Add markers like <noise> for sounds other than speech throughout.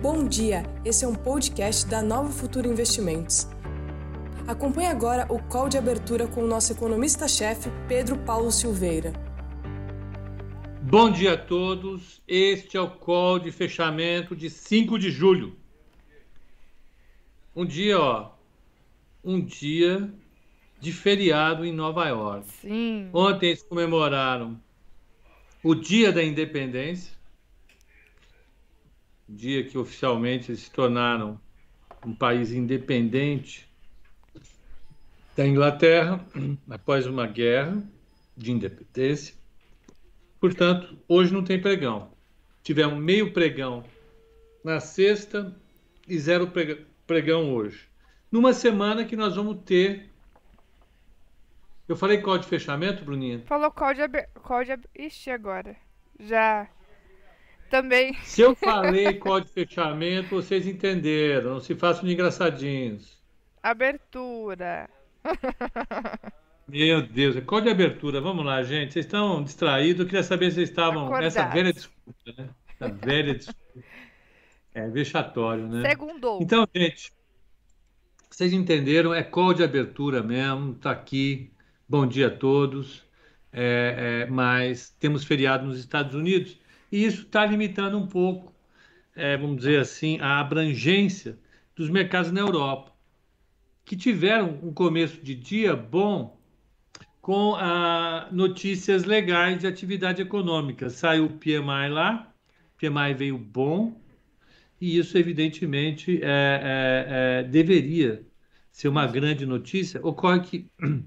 Bom dia, esse é um podcast da Nova Futuro Investimentos. Acompanhe agora o call de abertura com o nosso economista-chefe, Pedro Paulo Silveira. Bom dia a todos, este é o call de fechamento de 5 de julho. Um dia, ó, um dia de feriado em Nova York. Sim. Ontem eles comemoraram o Dia da Independência, dia que oficialmente eles se tornaram um país independente da Inglaterra <clears throat> após uma guerra de independência. Portanto, hoje não tem pregão. Tivemos meio pregão na sexta e zero pregão hoje. Numa semana que nós vamos ter. Eu falei código de fechamento, Bruninha? Falou código de. Código... Ixi, agora. Já. Também. Se eu falei código de fechamento, vocês entenderam. Não se façam de engraçadinhos. Abertura. Meu Deus, é código de abertura. Vamos lá, gente. Vocês estão distraídos. Eu queria saber se vocês estavam. Acordados. Essa velha desculpa, né? Essa velha desculpa. É vexatório, né? Segundou. Então, gente, vocês entenderam? É call de abertura mesmo. Tá aqui. Bom dia a todos. É, é, mas temos feriado nos Estados Unidos e isso está limitando um pouco, é, vamos dizer assim, a abrangência dos mercados na Europa, que tiveram um começo de dia bom com ah, notícias legais de atividade econômica. Saiu o PMI lá, o PMI veio bom, e isso, evidentemente, é, é, é, deveria ser uma grande notícia. Ocorre que <clears throat>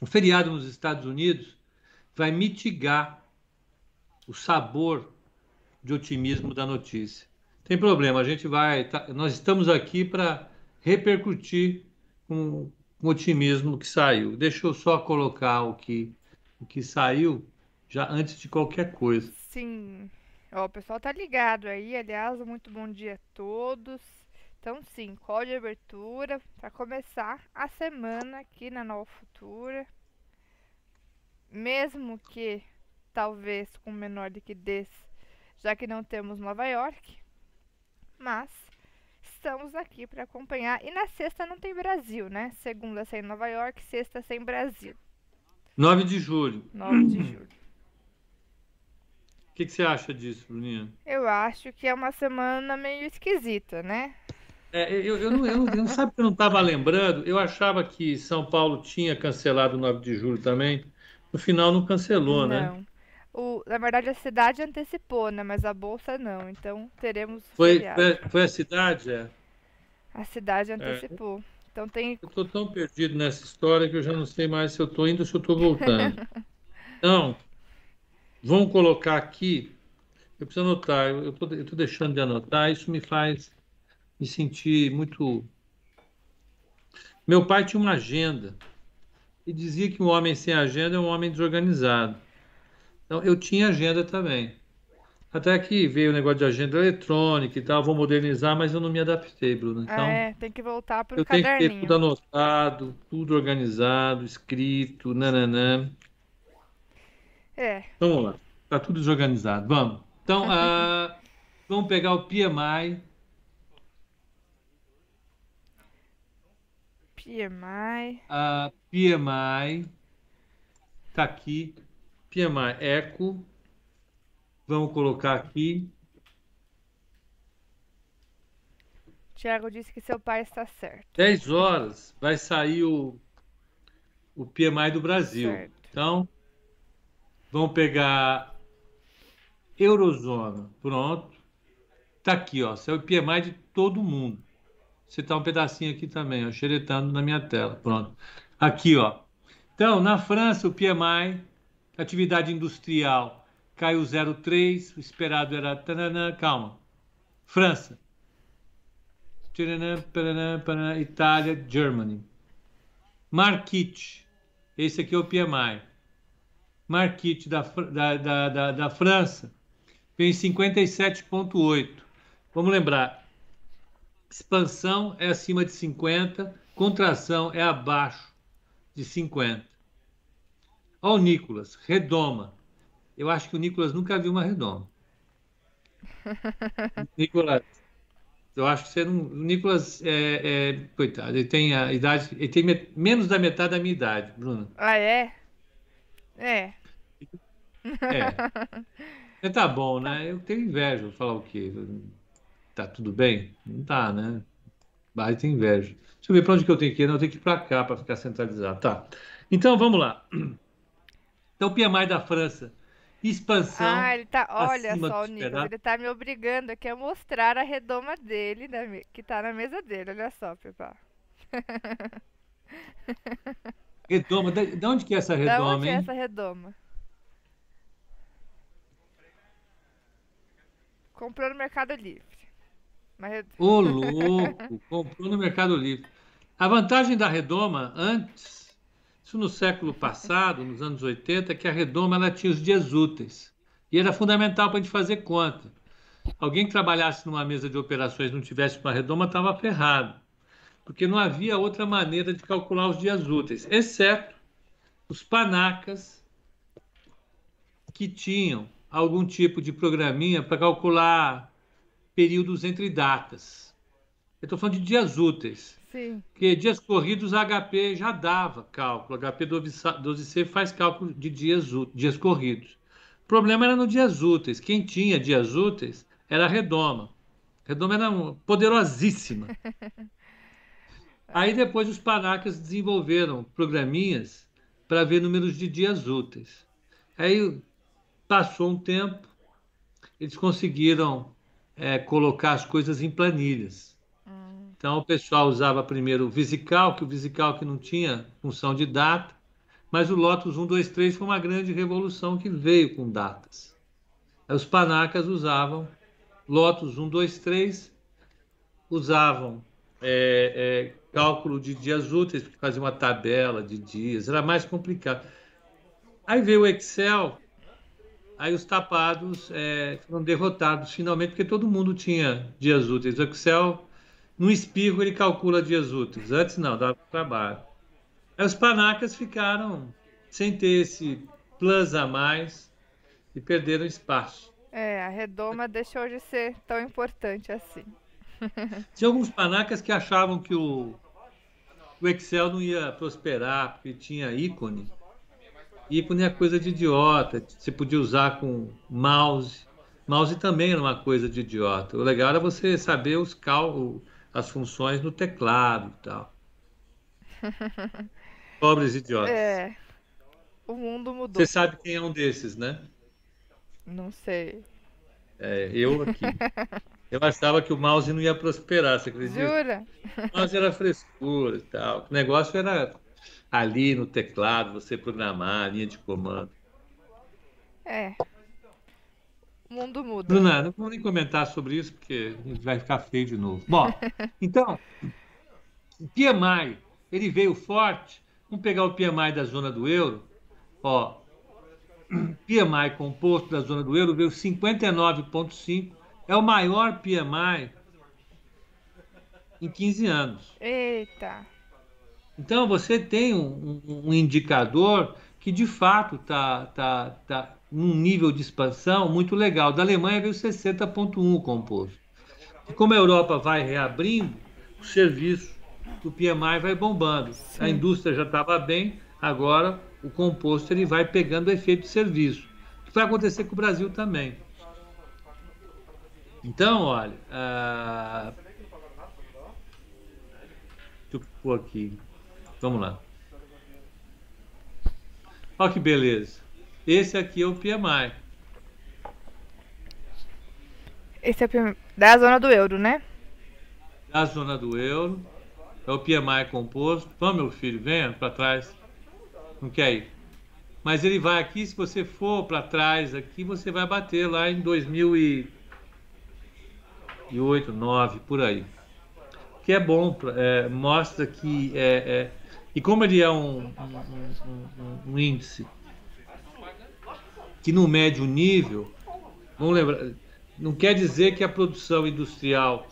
o feriado nos Estados Unidos vai mitigar o sabor de otimismo da notícia. Tem problema, a gente vai. Tá, nós estamos aqui para repercutir com o otimismo que saiu. Deixa eu só colocar o que, o que saiu já antes de qualquer coisa. Sim. Ó, o pessoal tá ligado aí, aliás, muito bom dia a todos. Então, sim, call de abertura para começar a semana aqui na Nova Futura. Mesmo que talvez com menor liquidez, já que não temos Nova York. Mas estamos aqui para acompanhar. E na sexta não tem Brasil, né? Segunda sem Nova York, sexta sem Brasil. 9 de julho. 9 de <clears throat> julho. O que, que você acha disso, Bruninha? Eu acho que é uma semana meio esquisita, né? É, eu, eu, não, eu, não, eu não sabe que eu não estava lembrando. Eu achava que São Paulo tinha cancelado o 9 de julho também. No final não cancelou, né? O, na verdade, a cidade antecipou, né? Mas a bolsa não. Então teremos. Foi, feriado. foi, a cidade, é. A cidade antecipou. Então tem. Eu estou tão perdido nessa história que eu já não sei mais se eu estou indo ou se eu estou voltando. <laughs> Então, vamos colocar aqui. Eu preciso anotar. Eu estou deixando de anotar. Isso me faz me sentir muito. Meu pai tinha uma agenda e dizia que um homem sem agenda é um homem desorganizado. Então, eu tinha agenda também. Até que veio o negócio de agenda eletrônica e tal, vou modernizar, mas eu não me adaptei, Bruno. Então, Ah, é, tem que voltar pro eu tenho que ter tudo anotado, tudo organizado, escrito, nananã. É, Vamos lá, tá tudo desorganizado. Vamos. Então, <laughs> ah, vamos pegar o PMI. PMI. A PMI tá aqui. PMI Eco. Vamos colocar aqui. Tiago disse que seu pai está certo. 10 horas vai sair o, o PMI do Brasil. Certo. Então, vamos pegar Eurozona. Pronto. Tá aqui, ó. Saiu o PMI de todo mundo. Você tá um pedacinho aqui também, ó, xeretando na minha tela. Pronto. Aqui, ó. Então, na França, o PMI, atividade industrial, caiu 0,3. O esperado era. Tananã, calma. França. Paranã, Itália, Germany. Marquite. Esse aqui é o PMI. Marquite da, da, da, da, da França vem em 57,8. Vamos lembrar: expansão é acima de 50, contração é abaixo de 50. Ó, o Nicolas, redoma. Eu acho que o Nicolas nunca viu uma redoma. <laughs> Nicolas, eu acho que você não. O Nicolas, é, é, coitado, ele tem a idade. Ele tem menos da metade da minha idade, Bruno. Ah, é? É. É. <laughs> Tá bom, né? Eu tenho inveja. Vou falar o quê? Tá tudo bem? Não tá, né? Mas tem inveja. Deixa eu ver para onde que eu tenho que ir. Não, eu tenho que ir para cá para ficar centralizado. Tá. Então, vamos lá. Então, o PMI da França. Expansão. Ah, ele tá. Olha só, o Nicolas, ele tá me obrigando aqui a mostrar a redoma dele, que tá na mesa dele. Olha só, Pepa. <laughs> Redoma, de onde que é essa redoma, de onde hein? é essa redoma? Comprou no Mercado Livre. Mas... <laughs> Ô, louco! Comprou no Mercado Livre. A vantagem da redoma, antes, isso no século passado, nos anos 80, é que a redoma ela tinha os dias úteis. E era fundamental para a gente fazer conta. Alguém que trabalhasse numa mesa de operações e não tivesse uma redoma estava ferrado. Porque não havia outra maneira de calcular os dias úteis, exceto os panacas que tinham algum tipo de programinha para calcular períodos entre datas. Eu estou falando de dias úteis. Sim. Porque dias corridos a HP já dava cálculo. A HP 12C faz cálculo de dias, dias corridos. O problema era no dias úteis. Quem tinha dias úteis era a Redoma. A Redoma era poderosíssima. <laughs> Aí depois os panacas desenvolveram programinhas para ver números de dias úteis. Aí Passou um tempo, eles conseguiram é, colocar as coisas em planilhas. Então o pessoal usava primeiro o Visical, que o Visical que não tinha função de data, mas o Lotus 1, 2, 3 foi uma grande revolução que veio com datas. Os panacas usavam Lotus 1, 2, 3, usavam é, é, cálculo de dias úteis, porque fazia uma tabela de dias, era mais complicado. Aí veio o Excel, Aí os tapados é, foram derrotados finalmente, porque todo mundo tinha dias úteis. O Excel, no espirro, ele calcula dias úteis. Antes não, dava trabalho. Aí os panacas ficaram sem ter esse plus a mais e perderam espaço. É, a redoma deixou de ser tão importante assim. <laughs> Tinha alguns panacas que achavam que o, o Excel não ia prosperar porque tinha ícone ícone é coisa de idiota. Você podia usar com mouse. Mouse também era uma coisa de idiota. O legal era você saber os cálculos, as funções no teclado e tal. <laughs> Pobres idiotas. É. O mundo mudou. Você sabe quem é um desses, né? Não sei. É, eu aqui. Eu achava que o mouse não ia prosperar, você acredita? Jura? O mouse era frescura e tal. O negócio era ali no teclado, você programar linha de comando. É. O mundo muda. Bruna, não vou nem comentar sobre isso, porque a gente vai ficar feio de novo. Bom, <laughs> então, o PMI, ele veio forte. Vamos pegar o PMI da zona do euro. Ó, <clears throat> PMI composto da zona do euro veio 59,5. É o maior PMI em 15 anos. Eita! Então você tem um, um indicador que de fato está tá, tá num nível de expansão muito legal. Da Alemanha veio 60,1 composto. E como a Europa vai reabrindo, o serviço do PMI vai bombando. Sim. A indústria já estava bem, agora o composto ele vai pegando o efeito de serviço. O que vai acontecer com o Brasil também. Então, olha, ah, deixa eu pôr aqui. Vamos lá. Olha que beleza. Esse aqui é o PMI. Esse é o PMI da zona do euro, né? Da zona do euro. É o PMI composto. Vamos, meu filho, venha para trás. Não quer ir. Mas ele vai aqui, se você for para trás aqui, você vai bater lá em 2008, 2009, por aí. Que é bom, é, mostra que é, é e como ele é um, um, um, um índice que no médio nível, vamos lembrar, não quer dizer que a produção industrial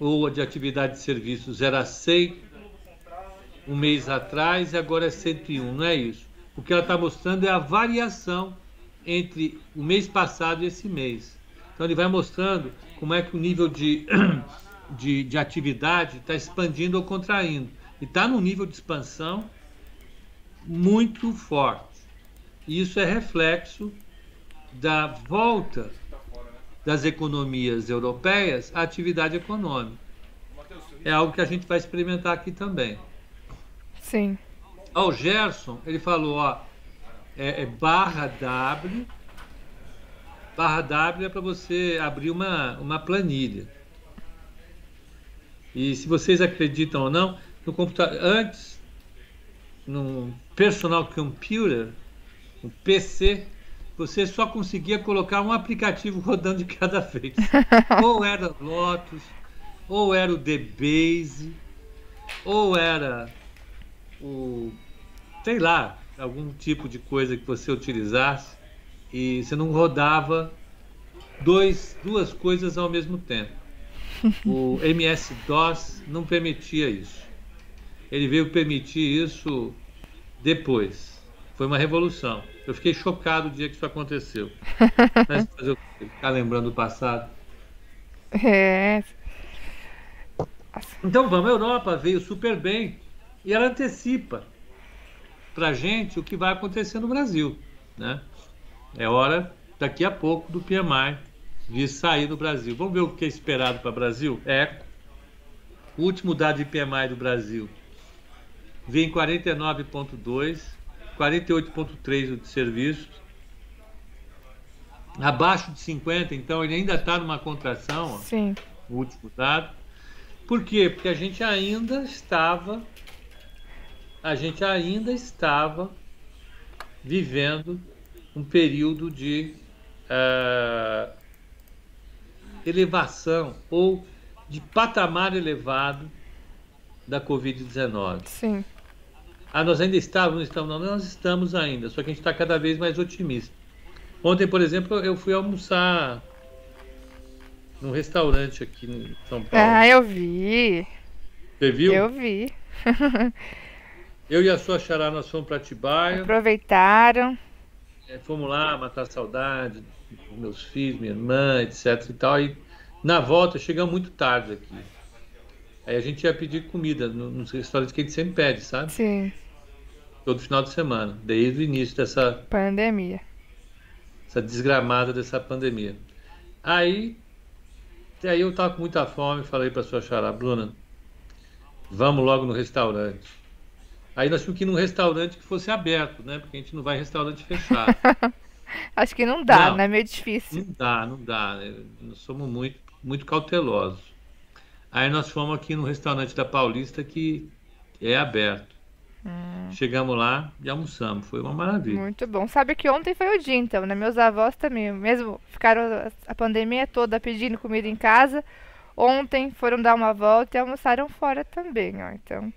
ou de atividade de serviços era 100 um mês atrás e agora é 101, não é isso. O que ela está mostrando é a variação entre o mês passado e esse mês. Então ele vai mostrando como é que o nível de, <clears throat> de, de atividade está expandindo ou contraindo. E está num nível de expansão muito forte. Isso é reflexo da volta das economias europeias à atividade econômica. É algo que a gente vai experimentar aqui também. Sim. Ó, o Gerson, ele falou, ó, é, é barra W. Barra W é para você abrir uma, uma planilha. E se vocês acreditam ou não, no computador, antes, no personal computer, no PC, você só conseguia colocar um aplicativo <laughs> rodando de cada vez. ou era Lotus, ou era o DBase, ou era o, sei lá, algum tipo de coisa que você utilizasse e você não rodava dois, duas coisas ao mesmo tempo. <laughs> O MS-DOS não permitia isso. Ele veio permitir isso depois. Foi uma revolução. Eu fiquei chocado o dia que isso aconteceu. <laughs> Mas fazer? Ficar lembrando o passado. É. Então vamos, a Europa veio super bem e ela antecipa para a gente o que vai acontecer no Brasil. Né? É hora, daqui a pouco, do PMI vir sair do Brasil. Vamos ver o que é esperado para o Brasil? É. O último dado de PMI do Brasil vem 49,2, 48,3 de serviços. Abaixo de 50, então ele ainda está numa contração. Ó, Sim. O último dado. Por quê? Porque a gente ainda estava a gente ainda estava vivendo um período de uh, elevação ou de patamar elevado da Covid-19. Sim. Ah, nós ainda estávamos, não estamos, não, nós estamos ainda, só que a gente está cada vez mais otimista. Ontem, por exemplo, eu fui almoçar num restaurante aqui em São Paulo. Ah, eu vi. Você viu? Eu vi. <laughs> Eu e a sua xará, nós fomos para Atibaia. Aproveitaram. É, fomos lá matar saudade meus filhos, minha irmã, etc e tal. E na volta chegamos muito tarde aqui. Aí a gente ia pedir comida nos restaurantes que a gente sempre pede, sabe? Sim. Todo final de semana, desde o início dessa pandemia. Essa desgramada dessa pandemia. Aí, aí eu tava com muita fome, falei para sua xará, Bruna, vamos logo no restaurante. Aí nós tínhamos que ir num restaurante que fosse aberto, né? Porque a gente não vai em restaurante fechado. <laughs> Acho que não dá, não, né? É meio difícil. Não dá, não dá. Né? Nós somos muito, muito cautelosos. Aí nós fomos aqui no restaurante da Paulista que é aberto. Hum. Chegamos lá e almoçamos. Foi uma maravilha. Muito bom. Sabe que ontem foi o dia, então, né? Meus avós também, mesmo ficaram a pandemia toda pedindo comida em casa. Ontem foram dar uma volta e almoçaram fora também, ó. Então.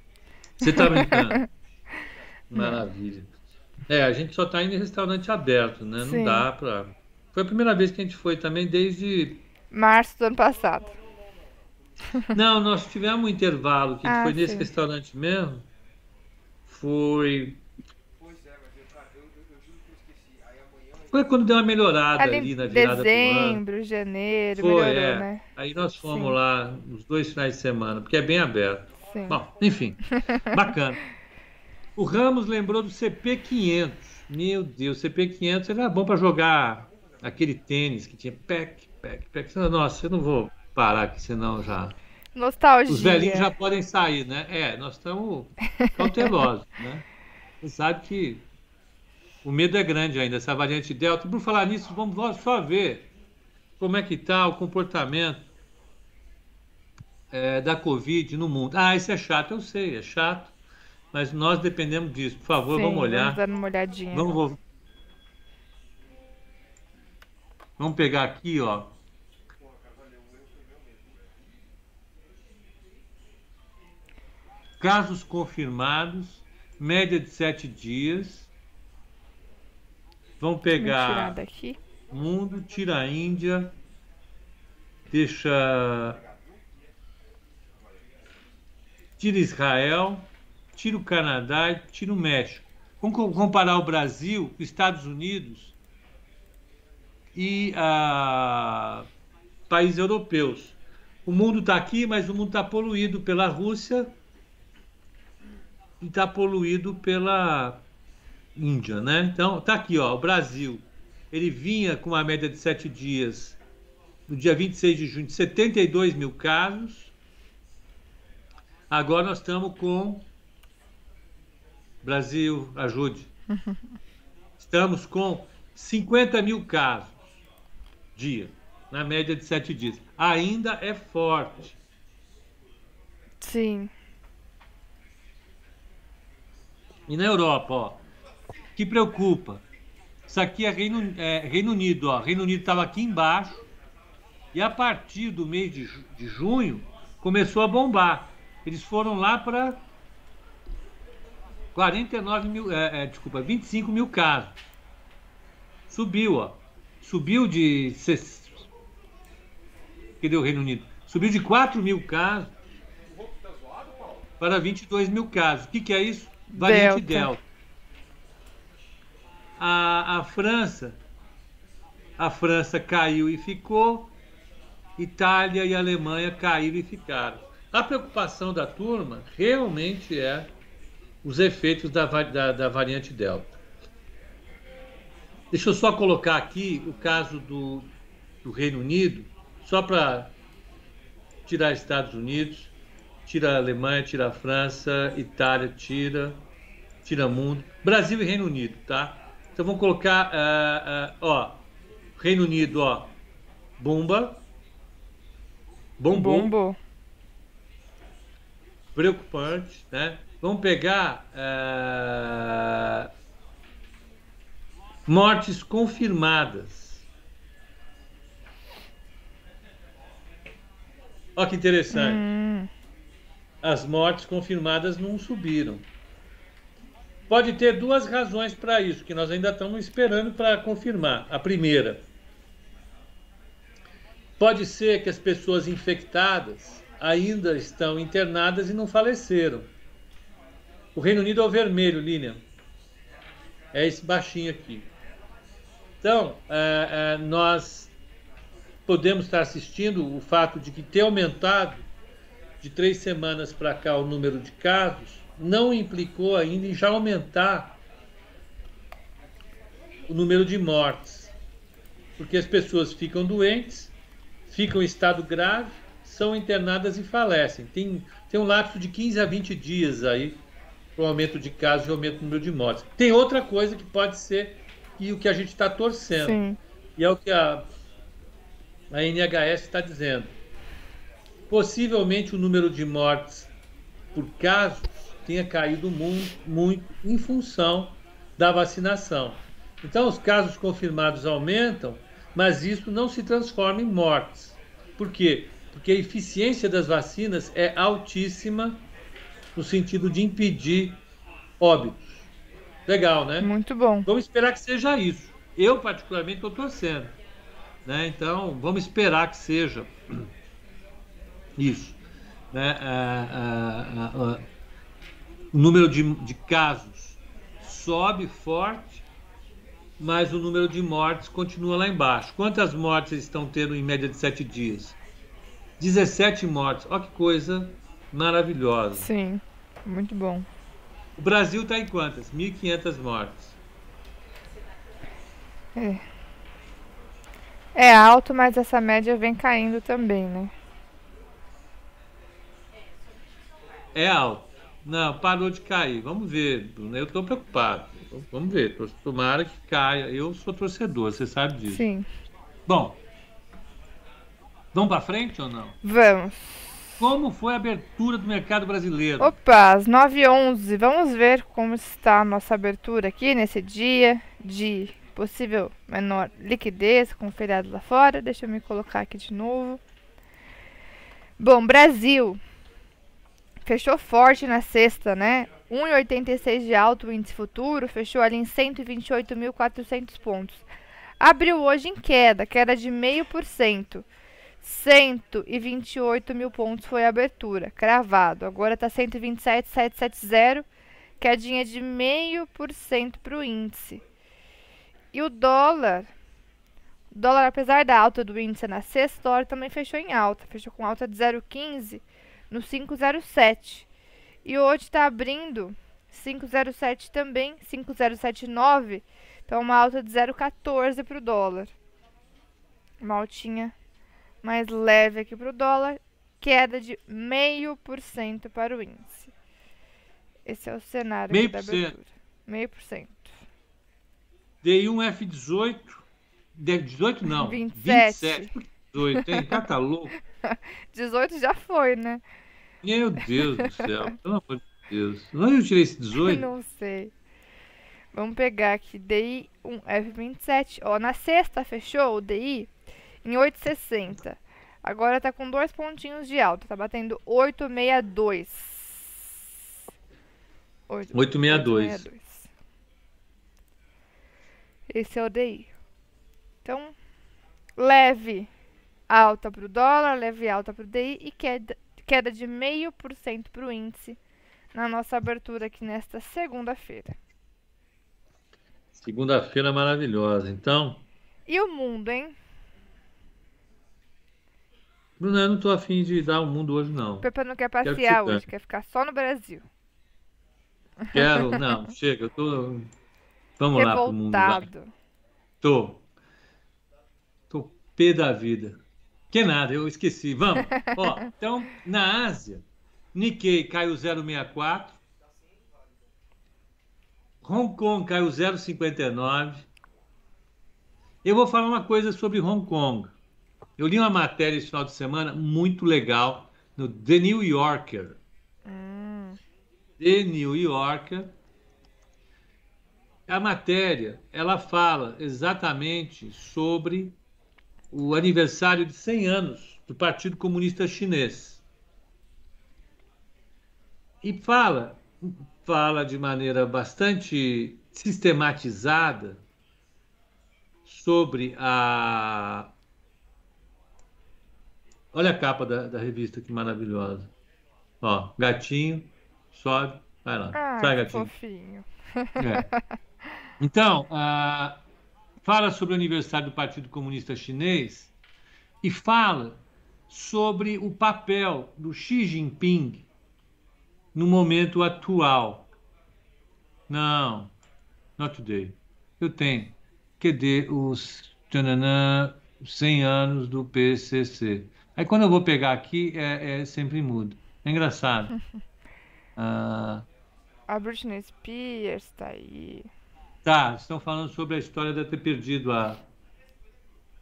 Você tá brincando? <laughs> Maravilha. É, a gente só tá indo em restaurante aberto, né? Sim. Não dá pra. Foi a primeira vez que a gente foi também desde. Março do ano passado. Não, nós tivemos um intervalo que ah, foi nesse sim. restaurante mesmo. Foi. Foi quando deu uma melhorada ali, ali na virada dezembro, do ano. janeiro, foi, melhorou, é. né? Aí nós fomos sim. lá os dois finais de semana, porque é bem aberto. Sim. Bom, enfim, <laughs> bacana. O Ramos lembrou do CP500. Meu Deus, CP500 era bom para jogar aquele tênis que tinha pec, pec, pec. Nossa, eu não vou parar aqui, senão já. Nostalgia. Os velhinhos já podem sair, né? É, nós estamos <laughs> cautelosos, né? Você sabe que o medo é grande ainda, essa variante Delta. Por falar nisso, vamos só ver como é que está o comportamento é, da Covid no mundo. Ah, isso é chato, eu sei, é chato, mas nós dependemos disso. Por favor, Sim, vamos olhar. Vamos dar uma olhadinha. Vamos, vamos pegar aqui, ó. Casos confirmados, média de sete dias. Vamos pegar mundo, tira a Índia, deixa tira Israel, tira o Canadá e tira o México. Vamos comparar o Brasil, os Estados Unidos e ah, países europeus. O mundo está aqui, mas o mundo está poluído pela Rússia e está poluído pela Índia, né? Então, tá aqui, ó, o Brasil. Ele vinha com uma média de sete dias, no dia 26 de junho, de 72 mil casos. Agora nós estamos com. Brasil, ajude. <laughs> Estamos com 50 mil casos dia, na média de sete dias. Ainda é forte. Sim. E na Europa, ó, que preocupa. Isso aqui é Reino, é, Reino Unido, ó. Reino Unido estava aqui embaixo. E a partir do mês de, de junho começou a bombar. Eles foram lá para 49 mil, é, é, desculpa, 25 mil casos. Subiu, ó. Subiu de. Que deu o Reino Unido? Subiu de 4 mil casos para 22 mil casos. O que, que é isso? Variante Delta. Delta. A, a França, a França caiu e ficou, Itália e Alemanha caíram e ficaram. A preocupação da turma realmente é os efeitos da, da, da variante Delta. Deixa eu só colocar aqui o caso do, do Reino Unido, só para tirar Estados Unidos tira a Alemanha, tira a França, Itália, tira, tira mundo, Brasil e Reino Unido, tá? Então vamos colocar, uh, uh, ó, Reino Unido, ó, bomba, bombom, Bombo. preocupante, né? Vamos pegar uh, mortes confirmadas. Olha que interessante. Hum as mortes confirmadas não subiram. Pode ter duas razões para isso, que nós ainda estamos esperando para confirmar. A primeira, pode ser que as pessoas infectadas ainda estão internadas e não faleceram. O Reino Unido é o vermelho, Lilian. É esse baixinho aqui. Então, é, é, nós podemos estar assistindo o fato de que ter aumentado de três semanas para cá o número de casos não implicou ainda em já aumentar o número de mortes, porque as pessoas ficam doentes, ficam em estado grave, são internadas e falecem. Tem, tem um lapso de 15 a 20 dias aí para o aumento de casos e aumento do número de mortes. Tem outra coisa que pode ser e o que a gente está torcendo, Sim. e é o que a, a NHS está dizendo Possivelmente o número de mortes por casos tenha caído muito, muito em função da vacinação. Então, os casos confirmados aumentam, mas isso não se transforma em mortes. Por quê? Porque a eficiência das vacinas é altíssima no sentido de impedir óbitos. Legal, né? Muito bom. Vamos esperar que seja isso. Eu, particularmente, estou torcendo. Né? Então, vamos esperar que seja isso. Né? o número de, de casos sobe forte, mas o número de mortes continua lá embaixo. Quantas mortes estão tendo em média de sete dias? 17 mortes. Olha que coisa maravilhosa. Sim, muito bom. O Brasil está em quantas? 1.500 mortes. É. É alto, mas essa média vem caindo também, né? É alto. Não, parou de cair. Vamos ver, Bruno. Eu estou preocupado. Vamos ver. Tomara que caia. Eu sou torcedor, você sabe disso. Sim. Bom, vamos para frente ou não? Vamos. Como foi a abertura do mercado brasileiro? Opa, às 9h11. Vamos ver como está a nossa abertura aqui nesse dia de possível menor liquidez com o feriado lá fora. Deixa eu me colocar aqui de novo. Bom, Brasil fechou forte na sexta, né? 1,86 de alto o índice futuro, fechou ali em 128.400 pontos. Abriu hoje em queda, queda de 0,5%. 128 mil pontos foi a abertura, cravado. Agora está 127,770, quedinha de 0,5% para o índice. E o dólar, dólar, apesar da alta do índice na sexta, o dólar também fechou em alta. Fechou com alta de 0,15 no 5,07. E hoje está abrindo 5,07 também, 5,079. Então, uma alta de 0,14 para o dólar. Uma altinha mais leve aqui para o dólar. Queda de 0,5% para o índice. Esse é o cenário Meio da abertura. Meio por cento. Dei um F18. De- 18 não. <laughs> 27. 27. Por que 18, hein? Cara, tá louco. <laughs> 18 já foi, né? Meu Deus do céu. Pelo amor de Deus. Onde eu tirei esse 18? <laughs> Não sei. Vamos pegar aqui DI um F27. Ó, na sexta fechou o DI em 8,60. Agora tá com dois pontinhos de alta. Tá batendo 8,62. 8, 862. 8,62. Esse é o DI. Então, leve alta para o dólar, leve alta para o DI e queda, queda de 0,5% para o índice na nossa abertura aqui nesta segunda-feira. Segunda-feira maravilhosa. Então, E o mundo, hein? Bruna, eu não tô afim de dar o mundo hoje, não. O Pepe não quer que passear ficar. hoje, quer ficar só no Brasil. Quero, não, <laughs> chega, eu tô. Vamos lá pro mundo, vai. Revoltado. Tô. Tô pé da vida. Que nada, eu esqueci. Vamos. Ó, <laughs> então, na Ásia, Nikkei caiu 0,64. Hong Kong caiu 0,59. Eu vou falar uma coisa sobre Hong Kong. Eu li uma matéria esse final de semana muito legal no The New Yorker. Hum, The New Yorker. A matéria, ela fala exatamente sobre o aniversário de 100 anos do Partido Comunista Chinês. E fala, fala de maneira bastante sistematizada sobre a. Olha a capa da, da revista que maravilhosa. Ó, gatinho, sobe, vai lá. ah, Sai, gatinho. fofinho. É. Então, ah, fala sobre o aniversário do Partido Comunista Chinês e fala sobre o papel do Xi Jinping no momento atual. Não, not today. Eu tenho. Cadê os tchananã, 100 anos do PCC? Aí quando eu vou pegar aqui, é, é sempre mudo. É engraçado. <laughs> Ah, A Britney Spears tá aí. Tá, estão falando sobre a história de ter perdido a.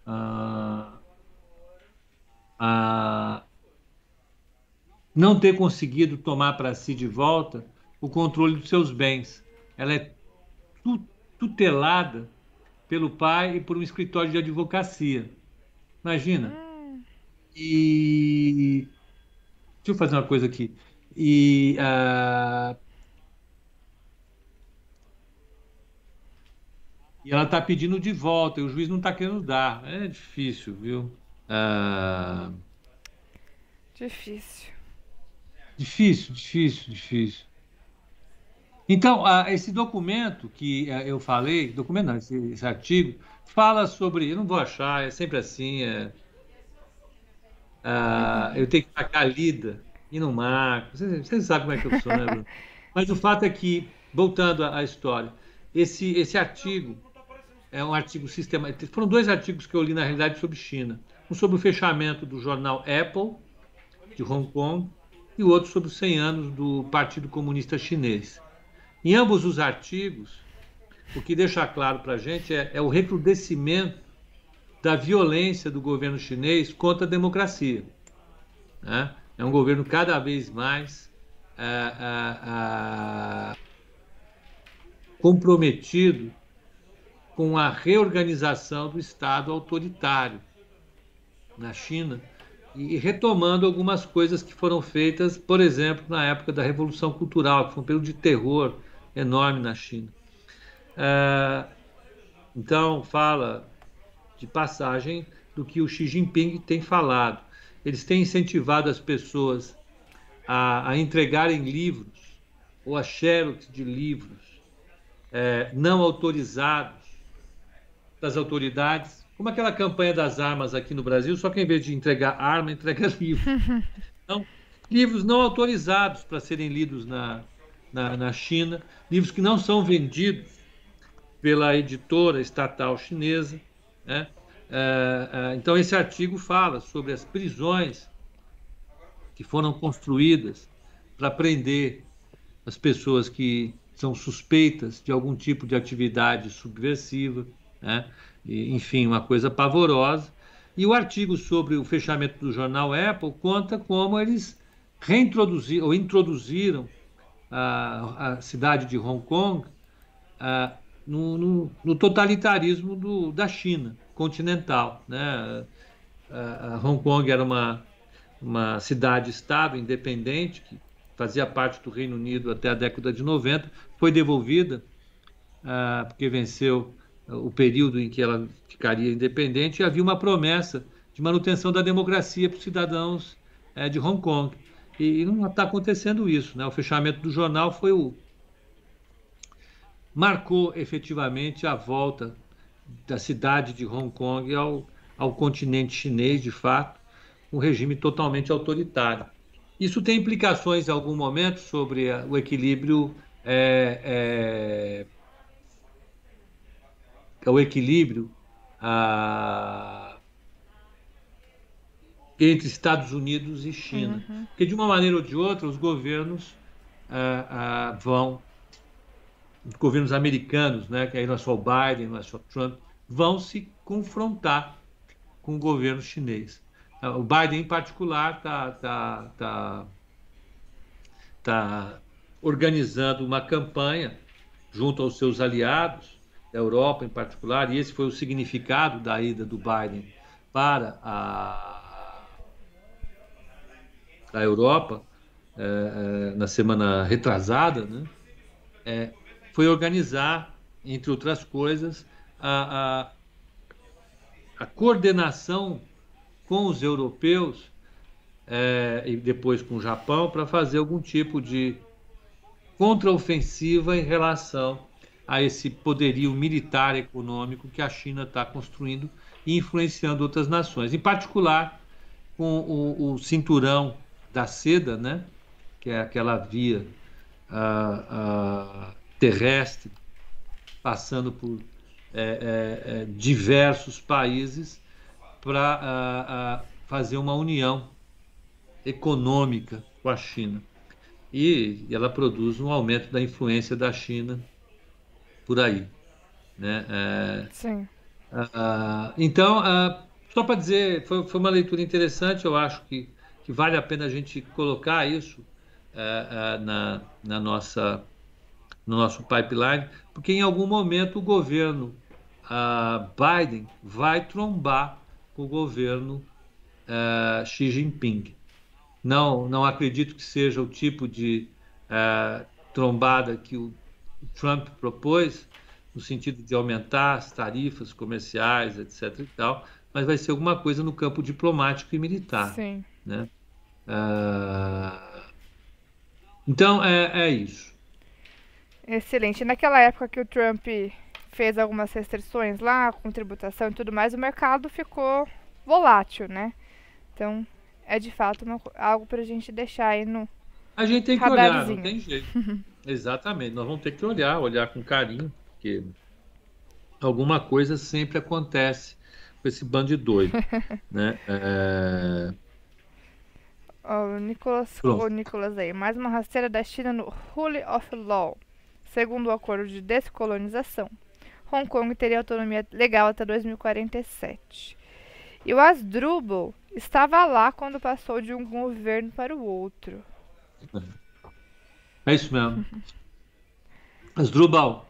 a, a não ter conseguido tomar para si de volta o controle dos seus bens. Ela é tu- tutelada pelo pai e por um escritório de advocacia. Imagina. Hum, E deixa eu fazer uma coisa aqui. E ah, e ela está pedindo de volta, e o juiz não está querendo dar. É difícil, viu? Ah, difícil. Difícil, difícil, difícil. Então, ah, esse documento que ah, eu falei, documento não, esse, esse artigo, fala sobre. Eu não vou achar, é sempre assim. é, ah, eu tenho que marcar lida e não marco. Vocês, vocês sabem como é que eu sou, né, Bruno? <laughs> Mas o fato é que, voltando à, à história, esse, esse artigo é um artigo sistemático. Foram dois artigos que eu li, na realidade, sobre China. Um sobre o fechamento do jornal Apple, de Hong Kong, e o outro sobre os 100 anos do Partido Comunista Chinês. Em ambos os artigos, o que deixa claro para a gente é, é o recrudescimento da violência do governo chinês contra a democracia. né? É um governo cada vez mais ah, ah, ah, comprometido com a reorganização do Estado autoritário na China e retomando algumas coisas que foram feitas, por exemplo, na época da Revolução Cultural, que foi um período de terror enorme na China. Ah, então, fala de passagem do que o Xi Jinping tem falado. Eles têm incentivado as pessoas a, a entregarem livros ou a xerox de livros eh, não autorizados das autoridades como aquela campanha das armas aqui no Brasil, só que em vez de entregar arma, entrega <laughs> livro. Então, livros não autorizados para serem lidos na, na, na China, livros que não são vendidos pela editora estatal chinesa. Né? É, é, então, esse artigo fala sobre as prisões que foram construídas para prender as pessoas que são suspeitas de algum tipo de atividade subversiva, né? e, enfim, uma coisa pavorosa. E o artigo sobre o fechamento do jornal Apple conta como eles reintroduziram ou introduziram a, a cidade de Hong Kong a, no, no, no, totalitarismo do, da China continental. Né? A, Hong Kong era uma, uma cidade-estado independente que fazia parte do Reino Unido até a década de 90, foi devolvida porque venceu o período em que ela ficaria independente e havia uma promessa de manutenção da democracia para os cidadãos é, de Hong Kong. E, não está acontecendo isso. Né? O fechamento do jornal foi o. marcou efetivamente a volta da cidade de Hong Kong ao, ao continente chinês, de fato, um regime totalmente autoritário. Isso tem implicações em algum momento sobre o equilíbrio é, é, o equilíbrio a, entre Estados Unidos e China. Uhum. Porque, de uma maneira ou de outra, os governos ah, ah, vão, os governos americanos, né, que aí não é só o Biden, não é só o Trump, vão se confrontar com o governo chinês. Ah, o Biden, em particular, está tá, tá, tá organizando uma campanha junto aos seus aliados, da Europa em particular, e esse foi o significado da ida do Biden para a a Europa é, é, na semana retrasada, né, é, foi organizar, entre outras coisas, a, a, a coordenação com os europeus é, e depois com o Japão para fazer algum tipo de contraofensiva em relação a esse poderio militar econômico que a China está construindo e influenciando outras nações, em particular com o, o cinturão da seda, né? que é aquela via terrestre passando por é, é, é diversos países para fazer uma união econômica com a China. E, e ela produz um aumento da influência da China por aí. Né? É, Sim. então, só para dizer, foi, foi uma leitura interessante, eu acho que que vale a pena a gente colocar isso é, na, na nossa, no nosso pipeline, porque em algum momento o governo Biden vai trombar com o governo é, Xi Jinping. Não, não acredito que seja o tipo de trombada que o Trump propôs, no sentido de aumentar as tarifas comerciais, etc. e tal, mas vai ser alguma coisa no campo diplomático e militar. Sim. Né? Uh, então é, é isso. Excelente. Naquela época que o Trump fez algumas restrições lá, com tributação e tudo mais, o mercado ficou volátil, né? Então, é de fato uma, algo para a gente deixar aí no. A gente tem que olhar, não tem jeito. <laughs> Exatamente, nós vamos ter que olhar, olhar com carinho, porque alguma coisa sempre acontece com esse bando de doido, <laughs> né? É... O Nicolas, o Nicolas aí, mais uma rasteira da China no Rule of Law. Segundo o acordo de descolonização, Hong Kong teria autonomia legal até 2047. E o Asdrubal estava lá quando passou de um governo para o outro. É <laughs> isso mesmo. Asdrubal.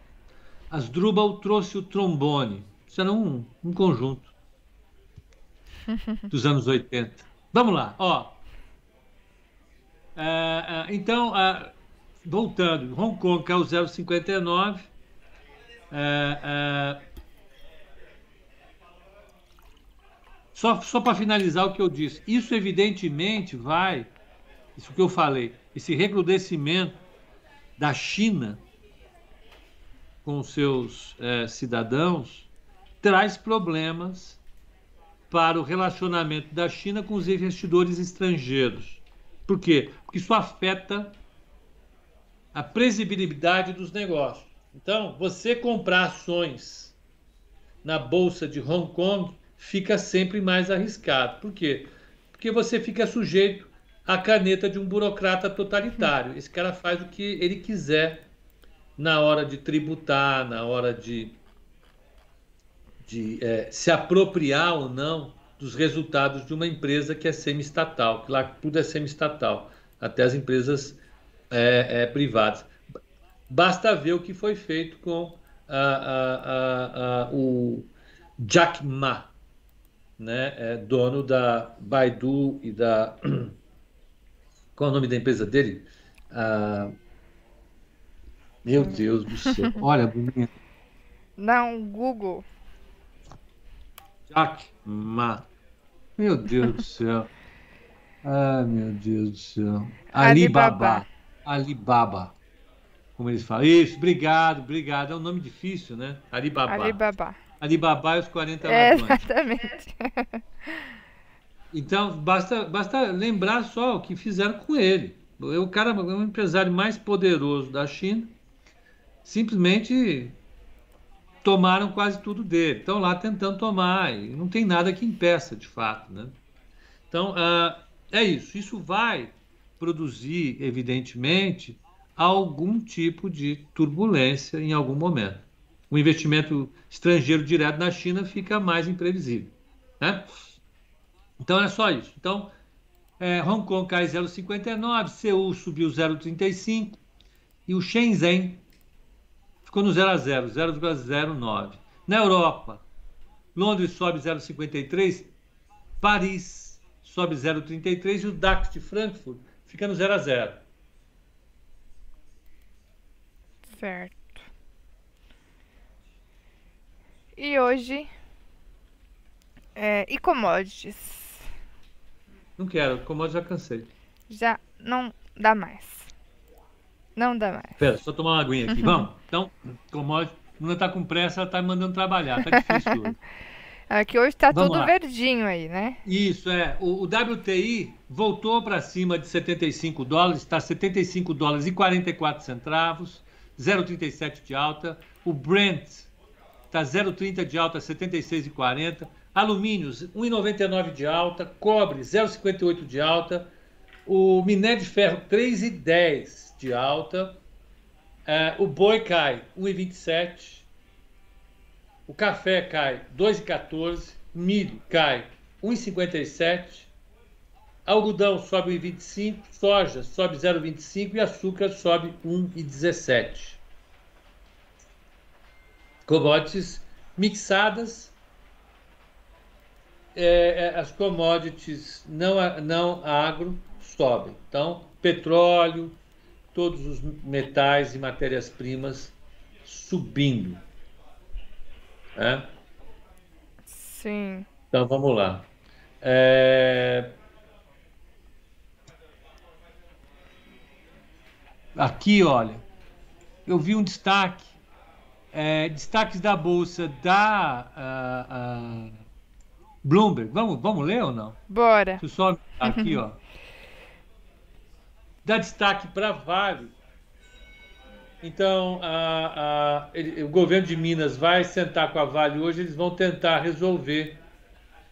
Asdrubal trouxe o trombone. Isso era um, um conjunto dos anos 80. Vamos lá, ó. Uh, uh, então, uh, voltando, Hong Kong é o 059. só só para finalizar o que eu disse, isso evidentemente vai, isso que eu falei, esse recrudescimento da China com seus cidadãos traz problemas para o relacionamento da China com os investidores estrangeiros. Por quê? Porque isso afeta a previsibilidade dos negócios. Então, você comprar ações na bolsa de Hong Kong fica sempre mais arriscado. Por quê? Porque você fica sujeito à caneta de um burocrata totalitário. Esse cara faz o que ele quiser na hora de tributar, na hora de, de é, se apropriar ou não dos resultados de uma empresa que é semi-estatal, que lá tudo é semi-estatal, até as empresas é, é, privadas. Basta ver o que foi feito com a, a, a, o Jack Ma, né, é dono da Baidu e da. Qual é o nome da empresa dele? Ah, meu Deus do céu. <laughs> Olha, bonito. Não, Google. Jack Ma. Meu Deus do céu. Ah, meu Deus do céu. Alibaba. Alibaba. Como eles falam. Isso, obrigado, obrigado. É um nome difícil, né? Alibaba. Alibaba. Alibaba e os 40 É, ladrões. exatamente. <laughs> Então, basta, basta lembrar só o que fizeram com ele. O cara é o empresário mais poderoso da China. Simplesmente tomaram quase tudo dele. Estão lá tentando tomar. E não tem nada que impeça, de fato. Né? Então, ah, é isso. Isso vai produzir, evidentemente, algum tipo de turbulência em algum momento. O investimento estrangeiro direto na China fica mais imprevisível. Né? Então é só isso. Então, é, Hong Kong cai 0,59, Seul subiu 0,35 e o Shenzhen ficou no 0 a 0, 0,09. Na Europa, Londres sobe 0,53, Paris sobe 0,33 e o DAX de Frankfurt fica no 0 a 0. Certo. E hoje. É, e commodities? Não quero, eu já cansei. Já não dá mais. Não dá mais. Pera, só tomar uma aguinha aqui. <laughs> Vamos. Então, commodity, não tá com pressa, ela tá me mandando trabalhar. Tá difícil hoje. <laughs> Aqui hoje tá Vamos tudo lá. verdinho aí, né? Isso, é. O, o WTI voltou para cima de 75 dólares, está 75 dólares e 44 centavos, 0,37 de alta. O Brent está 0,30 de alta, 76,40. Alumínios, 1,99 de alta. Cobre, 0,58 de alta. O minério de ferro, 3,10 de alta. É, o boi cai, 1,27. O café cai 2,14, milho cai 1,57, algodão sobe 1,25, soja sobe 0,25 e açúcar sobe 1,17. Commodities mixadas, é, é, as commodities não, não agro sobem. Então, petróleo, todos os metais e matérias-primas subindo. né? Sim. Então vamos lá. É, Aqui, olha, eu vi um destaque, é, destaques da bolsa da ah, ah, Bloomberg. Vamos, vamos ler ou não? Bora. Deixa eu só aqui, ó. Dá destaque para Vale. Então, a- a- ele- o governo de Minas vai sentar com a Vale hoje, eles vão tentar resolver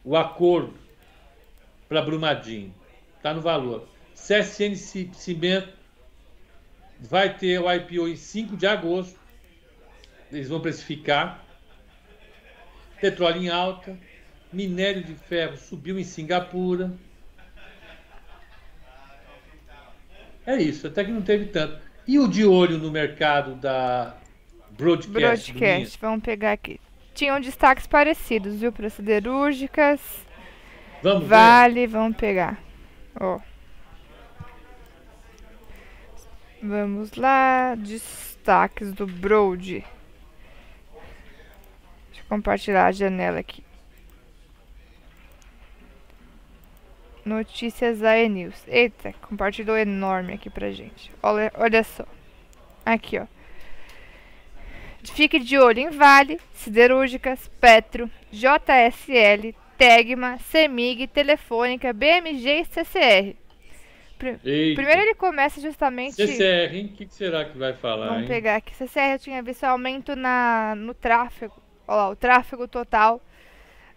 o acordo para Brumadinho. Está no valor. CSN Ci- Cimento vai ter o IPO em 5 de agosto. Eles vão precificar. Petróleo em alta. Minério de ferro subiu em Singapura. É isso, até que não teve tanto. E o de olho no mercado da Broadcast? Broadcast, vamos pegar aqui. Tinham destaques parecidos, viu? Para siderúrgicas? Vamos ver? Vale, vamos pegar. Ó. Vamos lá, destaques do Broad. Deixa eu compartilhar a janela aqui. Notícias da E-News. Eita, compartilhou enorme aqui pra gente. Olha, olha só. Aqui, ó. Fique de olho em Vale, Siderúrgicas, Petro, JSL, Tegma, Semig, Telefônica, BMG e CCR. Pr Eita. Primeiro ele começa justamente. CCR, hein? O que, que será que vai falar? Vamos hein? pegar aqui. CCR eu tinha visto aumento na, no tráfego. Olha lá, o tráfego total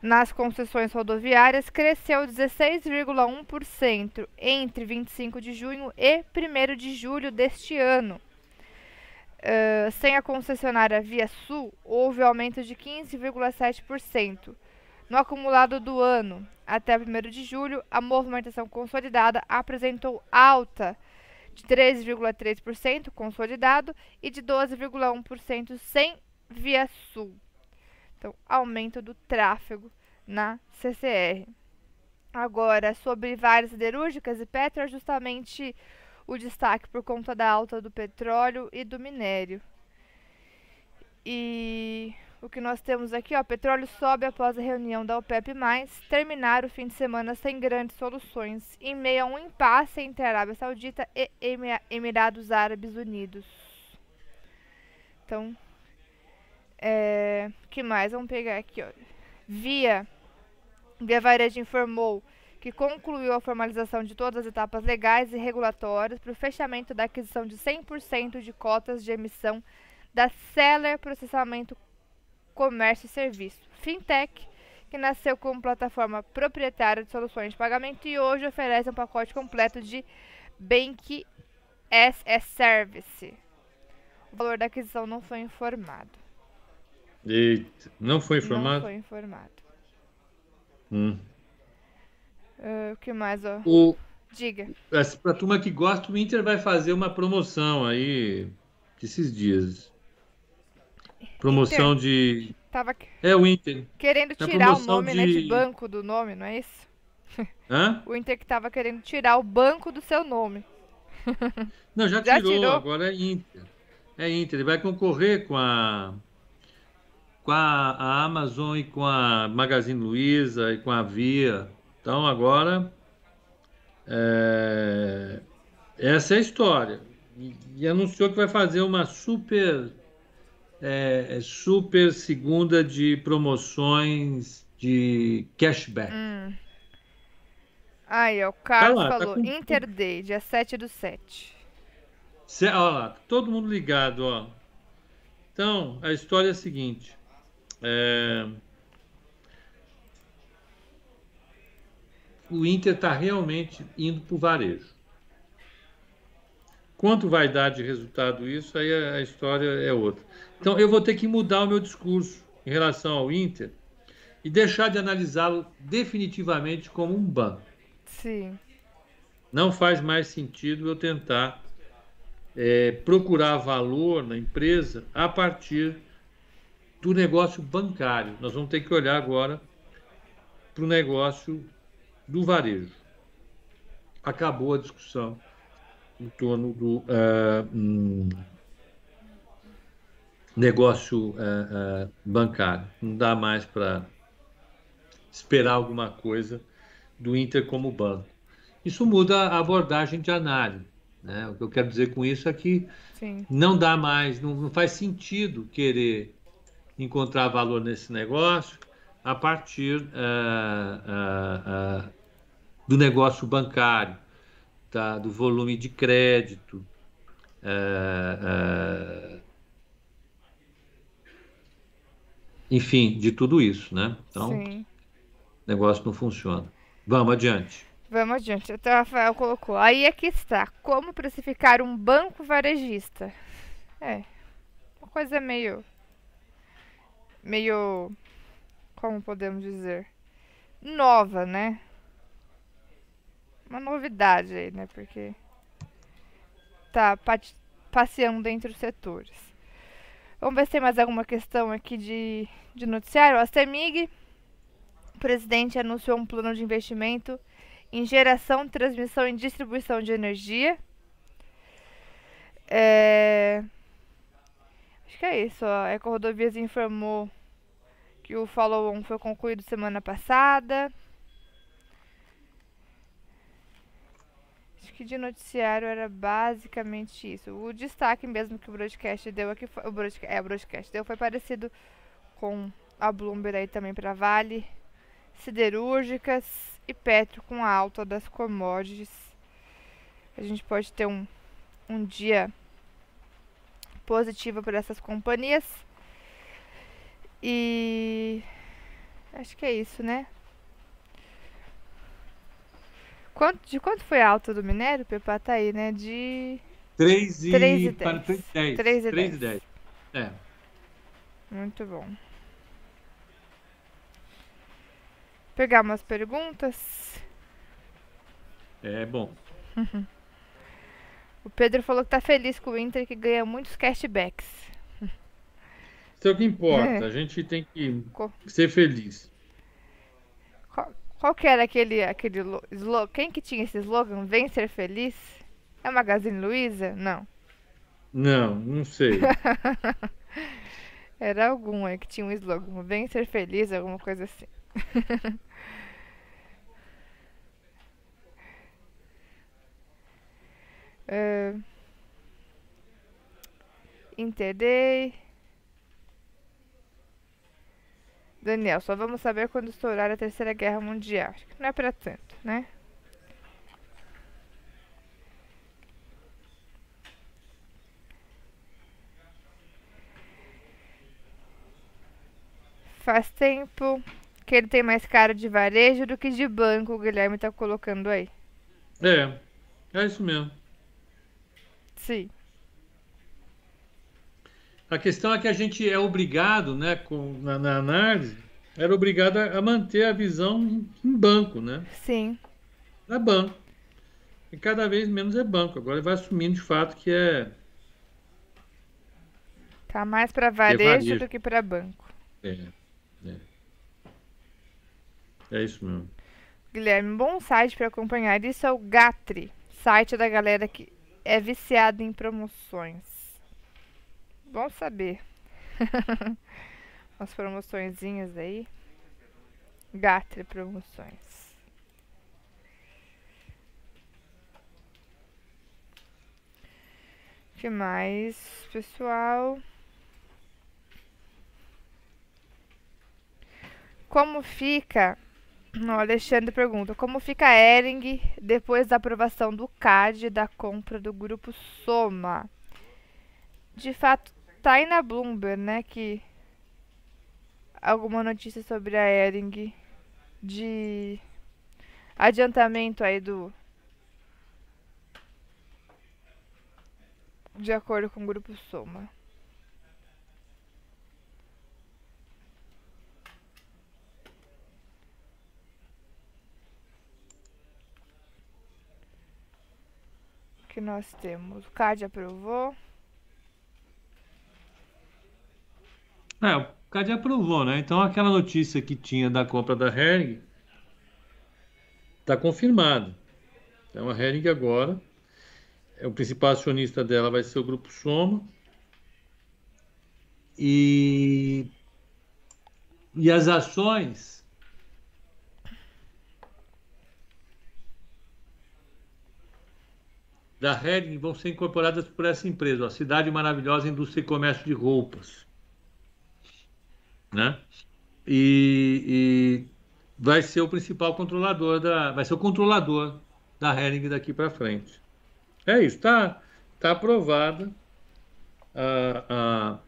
nas concessões rodoviárias cresceu 16,1% entre 25 de junho e 1 de julho deste ano. Uh, sem a concessionária Via Sul, houve aumento de 15,7%. No acumulado do ano até 1 de julho, a movimentação consolidada apresentou alta de 13,3% consolidado e de 12,1% sem Via Sul. Então, aumento do tráfego na CCR. Agora, sobre várias siderúrgicas e Petro, é justamente o destaque por conta da alta do petróleo e do minério. E o que nós temos aqui, ó, petróleo sobe após a reunião da OPEP+, terminar o fim de semana sem grandes soluções, em meio a um impasse entre a Arábia Saudita e Emirados Árabes Unidos. Então, é, que mais? Vamos pegar aqui, ó. Via, Via Varejo informou que concluiu a formalização de todas as etapas legais e regulatórias para o fechamento da aquisição de 100% de cotas de emissão da Seller Processamento Comércio e Serviço, Fintech, que nasceu como plataforma proprietária de soluções de pagamento e hoje oferece um pacote completo de Bank as a Service. O valor da aquisição não foi informado. Eita, não foi informado? Não foi informado. Hum. Uh, o que mais, ó? O, Diga. Para a turma que gosta, o Inter vai fazer uma promoção aí esses dias. Promoção Inter. de. Tava É o Inter. querendo tirar o nome, né, de- de banco do nome, não é isso? <laughs> Hã? O Inter que tava querendo tirar o banco do seu nome. Não, já, <laughs> Já tirou, tirou? agora é Inter. É Inter. Ele vai concorrer com a. Com a, a Amazon e com a Magazine Luiza e com a Via. Então agora. é, Essa é a história. E, e anunciou que vai fazer uma super. é, super segunda de promoções de cashback. Hum. Aí, ó, o Carlos lá, tá falou, com- Interday, dia 7 do 7. Cê- ó lá, todo mundo ligado, ó. Então, a história é a seguinte. É, O Inter está realmente indo para o varejo. Quanto vai dar de resultado isso, aí a história é outra. Então, eu vou ter que mudar o meu discurso em relação ao Inter e deixar de analisá-lo definitivamente como um banco. Sim. Não faz mais sentido eu tentar é, procurar valor na empresa a partir do negócio bancário. Nós vamos ter que olhar agora para o negócio do varejo. Acabou a discussão em torno do ah, hum, negócio ah, ah, bancário. Não dá mais para esperar alguma coisa do Inter como banco. Isso muda a abordagem de análise. Né? O que eu quero dizer com isso é que Sim. não dá mais, não, não faz sentido querer encontrar valor nesse negócio a partir ah, ah, ah, do negócio bancário, tá? do volume de crédito. enfim, de tudo isso, né? Então, Sim. o negócio não funciona. Vamos adiante. Vamos adiante. Então, o Rafael colocou. Aí é que está. Como precificar um banco varejista? É. Uma coisa meio. Meio. Como podemos dizer? Nova, né? Uma novidade aí, né? Porque. Tá passeando entre os setores. Vamos ver se tem mais alguma questão aqui de, de noticiário. A CEMIG, o presidente anunciou um plano de investimento em geração, transmissão e distribuição de energia. É... Acho que é isso. A Eco Rodovias informou que o follow-on foi concluído semana passada. Acho que de noticiário era basicamente isso. O destaque mesmo que o broadcast deu aqui foi, o broadcast, é, o broadcast deu foi parecido com a Bloomberg aí também para Vale, siderúrgicas e Petro com a alta das commodities. A gente pode ter um, um dia positivo para essas companhias. E acho que é isso, né? Quanto, de quanto foi a alta do minério, Pepa? Tá aí, né? De 3 e, 3 e para 10. 3 e 10. 3 e 3 e 10. 10. É. Muito bom. Pegar umas perguntas. É bom. O Pedro falou que tá feliz com o Inter que ganha muitos cashbacks. Isso é o que importa. É. A gente tem que Co- ser feliz. Qual, qual que era aquele, aquele lo- slogan? Quem que tinha esse slogan? Vem ser feliz? É Magazine Luiza? Não. Não, não sei. <laughs> Era algum aí que tinha um slogan. Vem ser feliz, alguma coisa assim. <laughs> Interday. Daniel, só vamos saber quando estourar a Terceira Guerra Mundial. Acho que não é pra tanto, né? Faz tempo que ele tem mais cara de varejo do que de banco, o Guilherme tá colocando aí. É, é isso mesmo. Sim. A questão é que a gente é obrigado, né, com, na, na análise, era obrigado a a manter a visão em, em banco, né? Sim. É banco. E cada vez menos é banco. Agora ele vai assumindo de fato que é. Tá mais pra varejo, varejo. do que pra banco. É, é. É isso mesmo. Guilherme, um bom site pra acompanhar isso é o Gatri, site da galera que é viciada em promoções. Bom saber. <laughs> Umas promoçõezinhas aí. Gatri Promoções. que mais, pessoal? Como fica? O Alexandre pergunta: Como fica a Ering depois da aprovação do CAD da compra do grupo Soma? De fato, tá aí na Bloomberg, né? Que alguma notícia sobre a Ering de adiantamento aí do de acordo com o grupo Soma. que nós temos. O CAD aprovou. É, o CAD aprovou, né? Então aquela notícia que tinha da compra da Hering está confirmada. Então a Hering agora, é, o principal acionista dela vai ser o Grupo Soma. E, e as ações da Hering vão ser incorporadas por essa empresa, a Cidade Maravilhosa Indústria e Comércio de Roupas. Né? E, e vai ser o principal controlador da, vai ser o controlador da Hering daqui para frente. É isso, tá, tá aprovada a, a,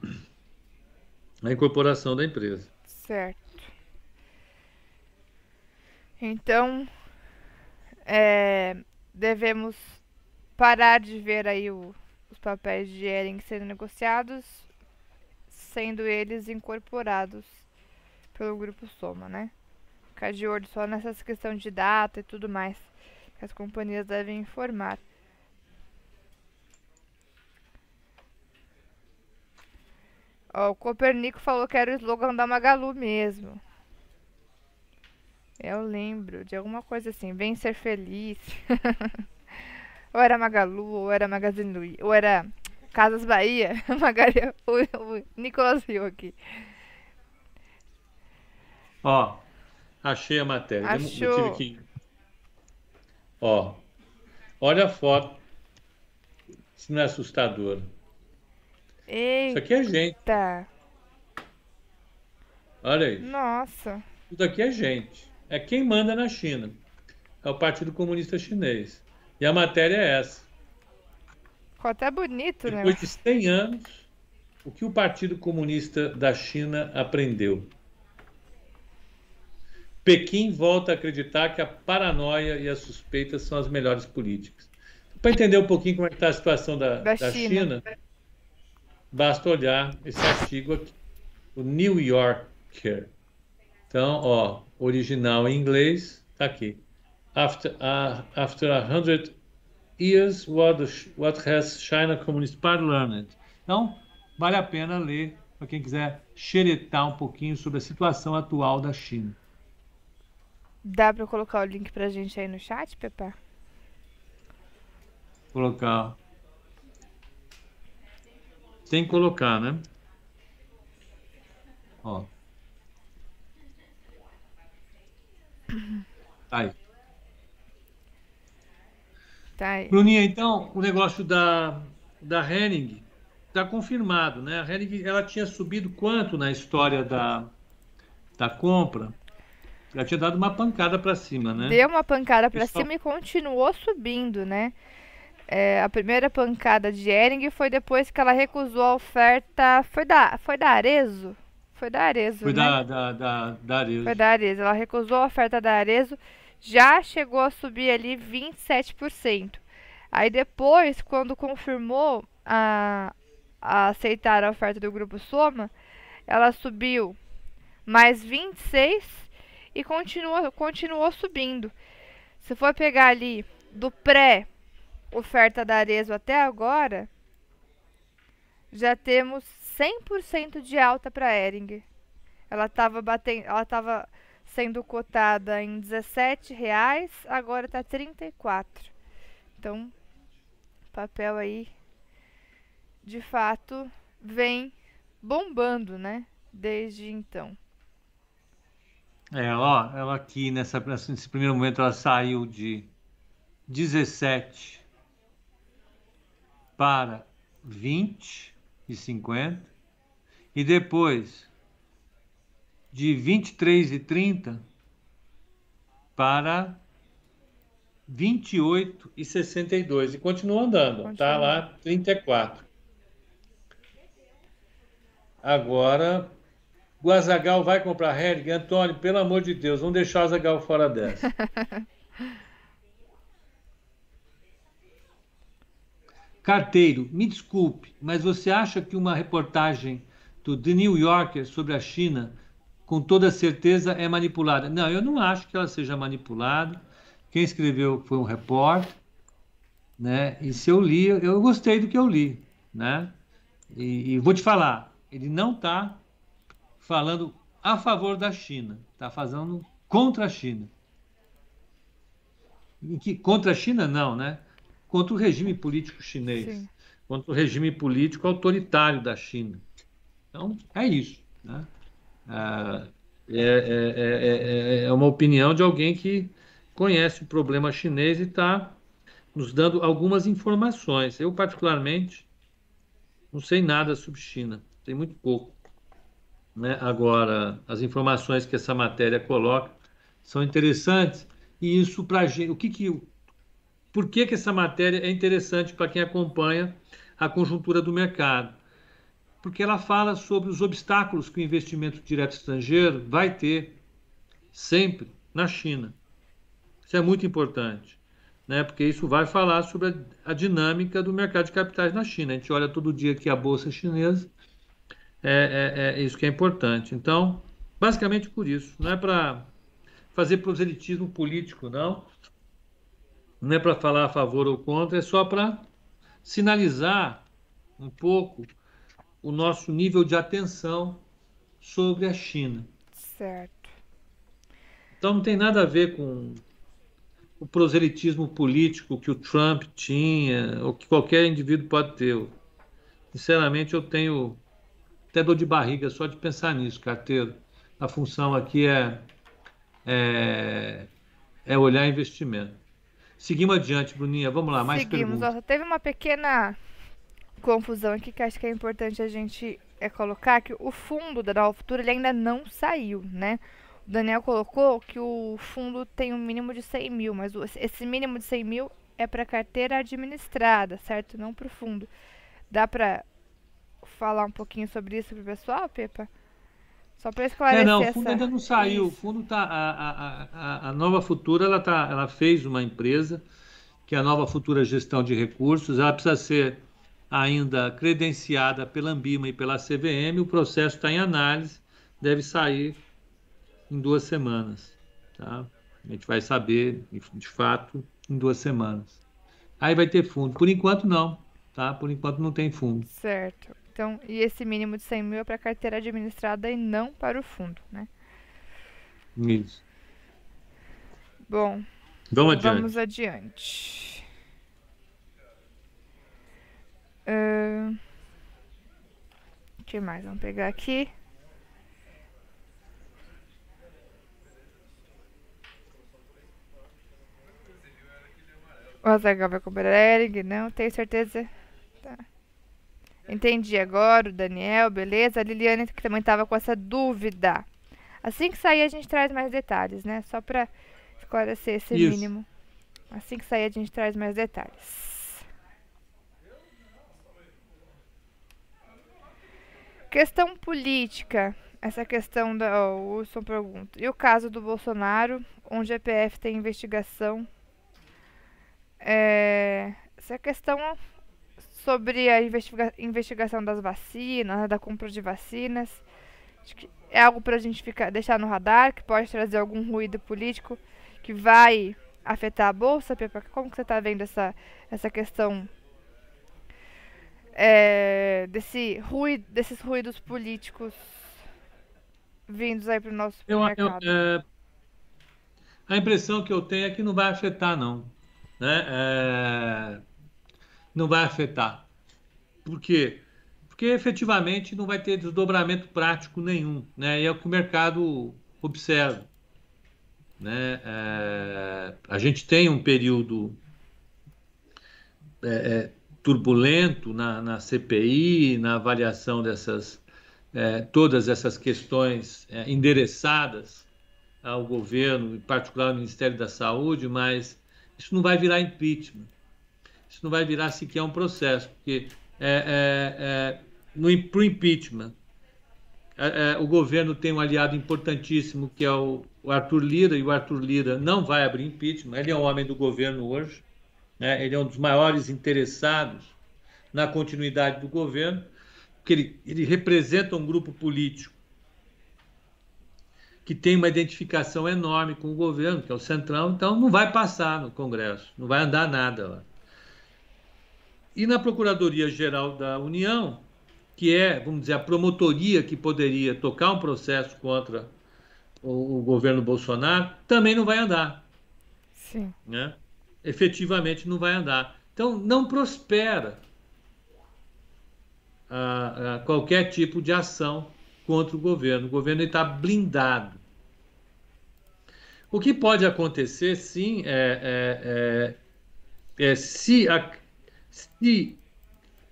a incorporação da empresa. Certo. Então, é, devemos parar de ver aí o- os papéis de Ering sendo negociados, sendo eles incorporados pelo grupo Soma, né? Ficar de olho só nessas questões de data e tudo mais que as companhias devem informar. Ó, o Copernico falou que era o slogan da Magalu mesmo. Eu lembro de alguma coisa assim, vem ser feliz. <laughs> ou era Magalu, ou era Magazine Luiza, ou era Casas Bahia. <laughs> Magali- o, o Nicolas riu aqui. Ó, achei a matéria. Eu Achou. tive que... Ó, Olha a foto. Se não é assustador. Eita. Isso aqui é gente. Olha aí. Nossa. Tudo aqui é gente. É quem manda na China. É o Partido Comunista Chinês. E a matéria é essa. Ficou até bonito, Depois né? Depois de 100 anos, o que o Partido Comunista da China aprendeu? Pequim volta a acreditar que a paranoia e as suspeitas são as melhores políticas. Para entender um pouquinho como é está a situação da, Da da China. China, basta olhar esse artigo aqui, o New Yorker. Então, ó, original em inglês, está aqui. After a, after a hundred years, what, what has China Communist Party learned? Então, vale a pena ler para quem quiser xeretar um pouquinho sobre a situação atual da China. Dá pra colocar o link pra gente aí no chat, Pepa? Colocar. Tem que colocar, né? Ó. Tá aí. Tá. Bruninha, então, o negócio da, da Henning está confirmado, né? A Henning, ela tinha subido quanto na história da, da compra? Ela tinha dado uma pancada para cima, né? Deu uma pancada pra Pessoal- cima e continuou subindo, né? É, a primeira pancada de Ering foi depois que ela recusou a oferta. Foi da, foi da Arezo? Foi da Arezo, Foi né? da, da, da, da Arezzo. Foi da Arezo. Ela recusou a oferta da Arezo, já chegou a subir ali 27%. Aí depois, quando confirmou a, a aceitar a oferta do grupo Soma, ela subiu mais 26 e continua, continuou subindo. Se for pegar ali do pré oferta da Arezo até agora, já temos 100% de alta para Ering. Ela estava batendo, ela estava sendo cotada em 17 reais, agora está 34. Então, papel aí, de fato, vem bombando, né? Desde então. É, ó, ela aqui nessa, nesse primeiro momento ela saiu de 17 para 20 e 50 e depois de 23 e 30 para 28 e 62 e continua andando, Continua. tá lá 34. Agora o Azagal vai comprar Hering. Antônio, pelo amor de Deus, vamos deixar o Azagal fora dessa. <laughs> Carteiro, me desculpe, mas você acha que uma reportagem do The New Yorker sobre a China, com toda certeza, é manipulada? Não, eu não acho que ela seja manipulada. Quem escreveu foi um repórter, né? E se eu li, eu gostei do que eu li, né? E, e vou te falar, ele não está falando a favor da China, está fazendo contra a China. Que, contra a China, não, né? Contra o regime político chinês, Sim. contra o regime político autoritário da China. Então, é isso. Né? Ah, é, é- é- é- é uma opinião de alguém que conhece o problema chinês e está nos dando algumas informações. Eu, particularmente, não sei nada sobre China, sei muito pouco. Né? Agora, as informações que essa matéria coloca são interessantes e isso para a gente, o que que, por que que essa matéria é interessante para quem acompanha a conjuntura do mercado? Porque ela fala sobre os obstáculos que o investimento direto estrangeiro vai ter sempre na China. Isso é muito importante, né? Porque isso vai falar sobre a, a dinâmica do mercado de capitais na China. A gente olha todo dia aqui a bolsa chinesa é, é- é isso que é importante. Então, basicamente por isso. Não é para fazer proselitismo político, não. Não é para falar a favor ou contra, é só para sinalizar um pouco o nosso nível de atenção sobre a China. Certo. Então não tem nada a ver com o proselitismo político que o Trump tinha, ou que qualquer indivíduo pode ter. Eu, Sinceramente, eu tenho até dor de barriga só de pensar nisso, carteiro. A função aqui é, é, é olhar investimento. Seguimos adiante, Bruninha. Vamos lá, mais Seguimos. perguntas. Ó, teve uma pequena confusão aqui que acho que é importante a gente é, colocar que o fundo da Nova Futura ele ainda não saiu, né? O Daniel colocou que o fundo tem um mínimo de 100 mil, mas o- esse mínimo de 100 mil é para carteira administrada, certo? Não para o fundo. Dá para falar um pouquinho sobre isso pro pessoal, Pepa? Só para É, esclarecer não, o essa... fundo ainda não saiu. O Isso. fundo tá. A, a, a, a Nova Futura ela, tá, ela fez uma empresa, que é a Nova Futura Gestão de Recursos. Ela precisa ser ainda credenciada pela Ambima e pela CVM. O processo está em análise, deve sair em duas semanas. Tá? A gente vai saber, de fato, em duas semanas. Aí vai ter fundo. Por enquanto, não. Tá? Por enquanto, não tem fundo. Certo. Então, e esse mínimo de 100 mil é para carteira administrada e não para o fundo, né? Isso. Bom, Vamos adiante. vamos adiante. O que mais? Vamos pegar aqui. O Azaghal vai cobrar Ering, não, tenho certeza. Tá. Entendi agora, o Daniel, beleza. A Liliane que também estava com essa dúvida. Assim que sair a gente traz mais detalhes, né? Só para esclarecer esse Isso. mínimo. Assim que sair a gente traz mais detalhes. Questão política. Essa questão da. o Wilson pergunta. E o caso do Bolsonaro, onde o GPF tem investigação? É, essa questão sobre a investiga- investigação das vacinas, da compra de vacinas. Acho que é algo para a gente ficar, deixar no radar, que pode trazer algum ruído político que vai afetar a bolsa? Como que você está vendo essa, essa questão é, desse ruído, desses ruídos políticos vindos aí para o nosso Eu, eu, é, a impressão que eu tenho é que não vai afetar, não. Né? É, não vai afetar. Por quê? Porque efetivamente não vai ter desdobramento prático nenhum. Né? E é o que o mercado observa. Né? É, a gente tem um período é, é, turbulento na, na CPI, na avaliação dessas é, todas essas questões é, endereçadas ao governo, em particular ao Ministério da Saúde, mas isso não vai virar impeachment. Isso não vai virar sequer um processo, porque é, é, é, no impeachment é, o governo tem um aliado importantíssimo que é o, o Arthur Lira, e o Arthur Lira não vai abrir impeachment, ele é um homem do governo hoje, né? ele é um dos maiores interessados na continuidade do governo, porque ele, ele representa um grupo político que tem uma identificação enorme com o governo, que é o Centrão, então não vai passar no Congresso, não vai andar nada lá. E na Procuradoria-Geral da União, que é, vamos dizer, a promotoria que poderia tocar um processo contra o, o governo Bolsonaro, também não vai andar. Sim. Né? Efetivamente não vai andar. Então, não prospera a, a qualquer tipo de ação contra o governo. O governo está blindado. O que pode acontecer, sim, é, é, é, é se, a, se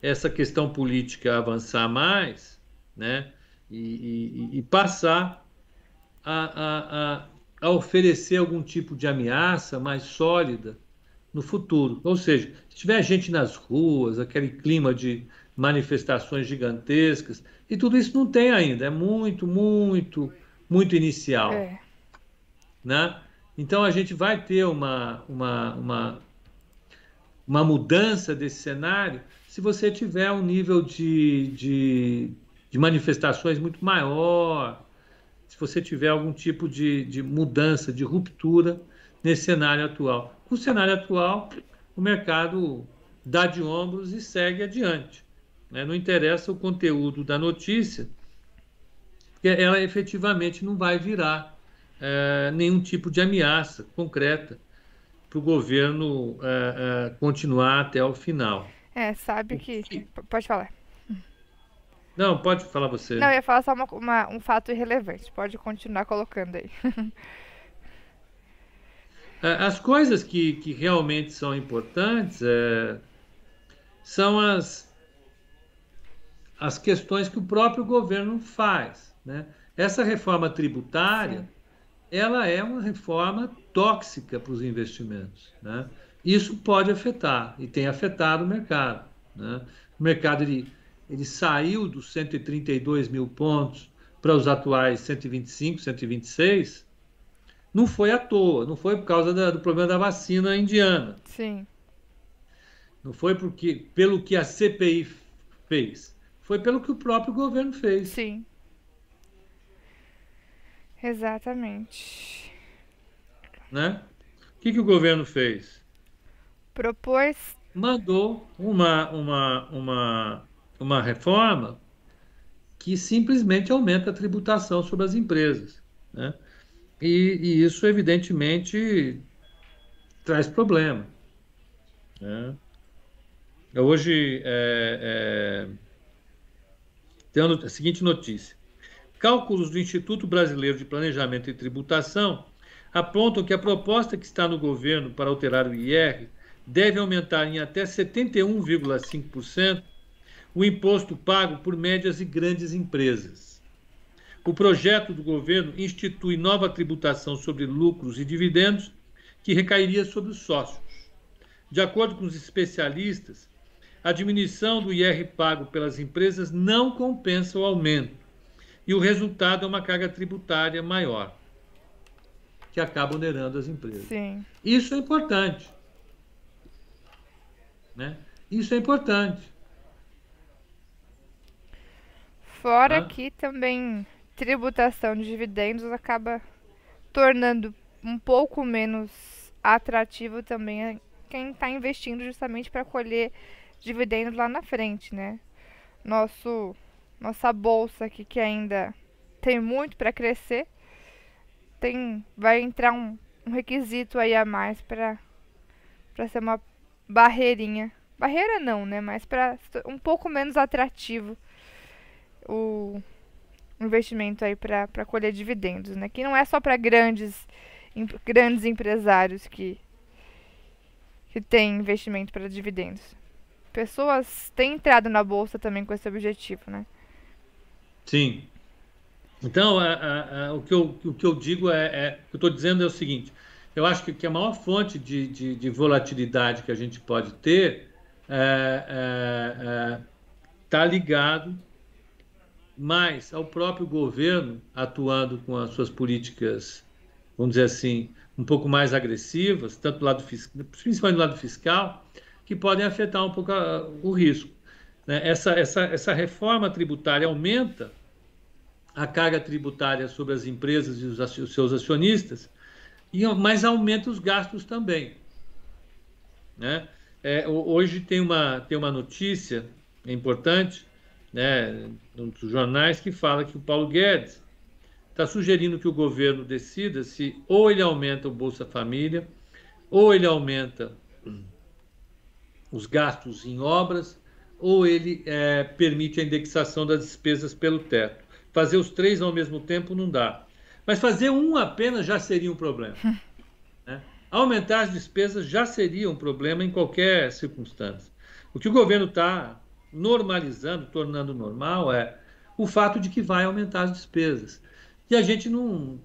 essa questão política avançar mais, né, e, e, e passar a, a, a, a, oferecer algum tipo de ameaça mais sólida no futuro. Ou seja, se tiver gente nas ruas, aquele clima de manifestações gigantescas, e tudo isso não tem ainda, é muito, muito, muito inicial. É. Né? Então a gente vai ter uma, uma, uma, uma mudança desse cenário se você tiver um nível de, de, de manifestações muito maior, se você tiver algum tipo de, de mudança, de ruptura nesse cenário atual. No cenário atual, o mercado dá de ombros e segue adiante. Né? Não interessa o conteúdo da notícia, porque ela efetivamente não vai virar é, nenhum tipo de ameaça concreta para o governo é, é, continuar até o final. É, sabe que. Pode falar. Não, pode falar você. Não, eu ia falar só uma, uma, um fato irrelevante. Pode continuar colocando aí. <laughs> É, as coisas que, que realmente são importantes é, são as, as questões que o próprio governo faz. Né? Essa reforma tributária, Sim. ela é uma reforma tóxica para os investimentos. Né? Isso pode afetar, e tem afetado o mercado. Né? O mercado ele, ele saiu dos 132 mil pontos para os atuais 125, 126, não foi à toa, não foi por causa da, do problema da vacina indiana. Sim. Não foi porque pelo que a CPI fez, foi pelo que o próprio governo fez. Sim. Exatamente. Né? O que, que o governo fez? Propôs. Mandou uma, uma, uma, uma reforma que simplesmente aumenta a tributação sobre as empresas. Né? E, e isso, evidentemente, traz problema. Né? Hoje, é, é, tem a seguinte notícia. Cálculos do Instituto Brasileiro de Planejamento e Tributação apontam que a proposta que está no governo para alterar o IR deve aumentar em até 71,5% o imposto pago por médias e grandes empresas. O projeto do governo institui nova tributação sobre lucros e dividendos que recairia sobre os sócios. De acordo com os especialistas, a diminuição do IR pago pelas empresas não compensa o aumento e o resultado é uma carga tributária maior, que acaba onerando as empresas. Sim. Isso é importante. Né? Isso é importante. Fora ah. que também tributação de dividendos acaba tornando um pouco menos atrativo também quem está investindo justamente para colher dividendos lá na frente, né? Nosso nossa bolsa aqui que ainda tem muito para crescer, tem vai entrar um, um requisito aí a mais para ser uma barreirinha. Barreira não, né? Mas para um pouco menos atrativo o investimento aí para colher dividendos, né? Que não é só para grandes grandes empresários que que tem investimento para dividendos. Pessoas têm entrado na bolsa também com esse objetivo, né? Sim. Então, a, a, a, o, que eu, o que eu digo é, é o que eu estou dizendo é o seguinte: eu acho que, que a maior fonte de, de, de, volatilidade que a gente pode ter está é, é, é tá ligado mais ao próprio governo atuando com as suas políticas, vamos dizer assim, um pouco mais agressivas, tanto do lado fiscal, principalmente do lado fiscal, que podem afetar um pouco a, o risco. Né? Essa, essa, essa reforma tributária aumenta a carga tributária sobre as empresas e os, os seus acionistas, e, mas aumenta os gastos também. Né? É, hoje tem uma, tem uma notícia importante né, dos jornais que fala que o Paulo Guedes está sugerindo que o governo decida se ou ele aumenta o Bolsa Família, ou ele aumenta os gastos em obras, ou ele é, permite a indexação das despesas pelo teto. Fazer os três ao mesmo tempo não dá. Mas fazer um apenas já seria um problema. <laughs> Né? Aumentar as despesas já seria um problema em qualquer circunstância. O que o governo está normalizando, tornando normal, é o fato de que vai aumentar as despesas. E a gente não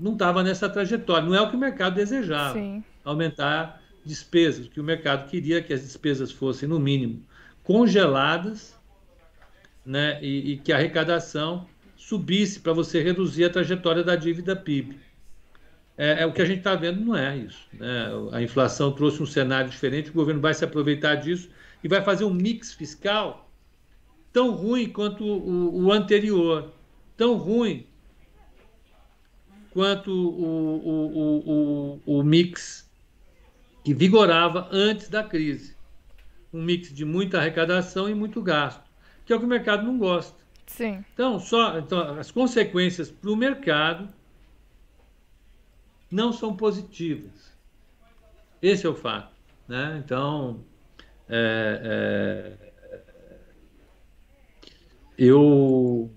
não estava nessa trajetória. Não é o que o mercado desejava, Sim. aumentar despesas. O que o mercado queria que as despesas fossem, no mínimo, congeladas né, e, e que a arrecadação subisse para você reduzir a trajetória da dívida PIB. É, é o que a gente está vendo, não é isso. Né? A inflação trouxe um cenário diferente, o governo vai se aproveitar disso e vai fazer um mix fiscal tão ruim quanto o, o anterior, tão ruim quanto o, o, o, o mix que vigorava antes da crise. Um mix de muita arrecadação e muito gasto, que é o que o mercado não gosta. Sim. Então, só, então as consequências para o mercado não são positivas. Esse é o fato. Né? Então, é, é, eu,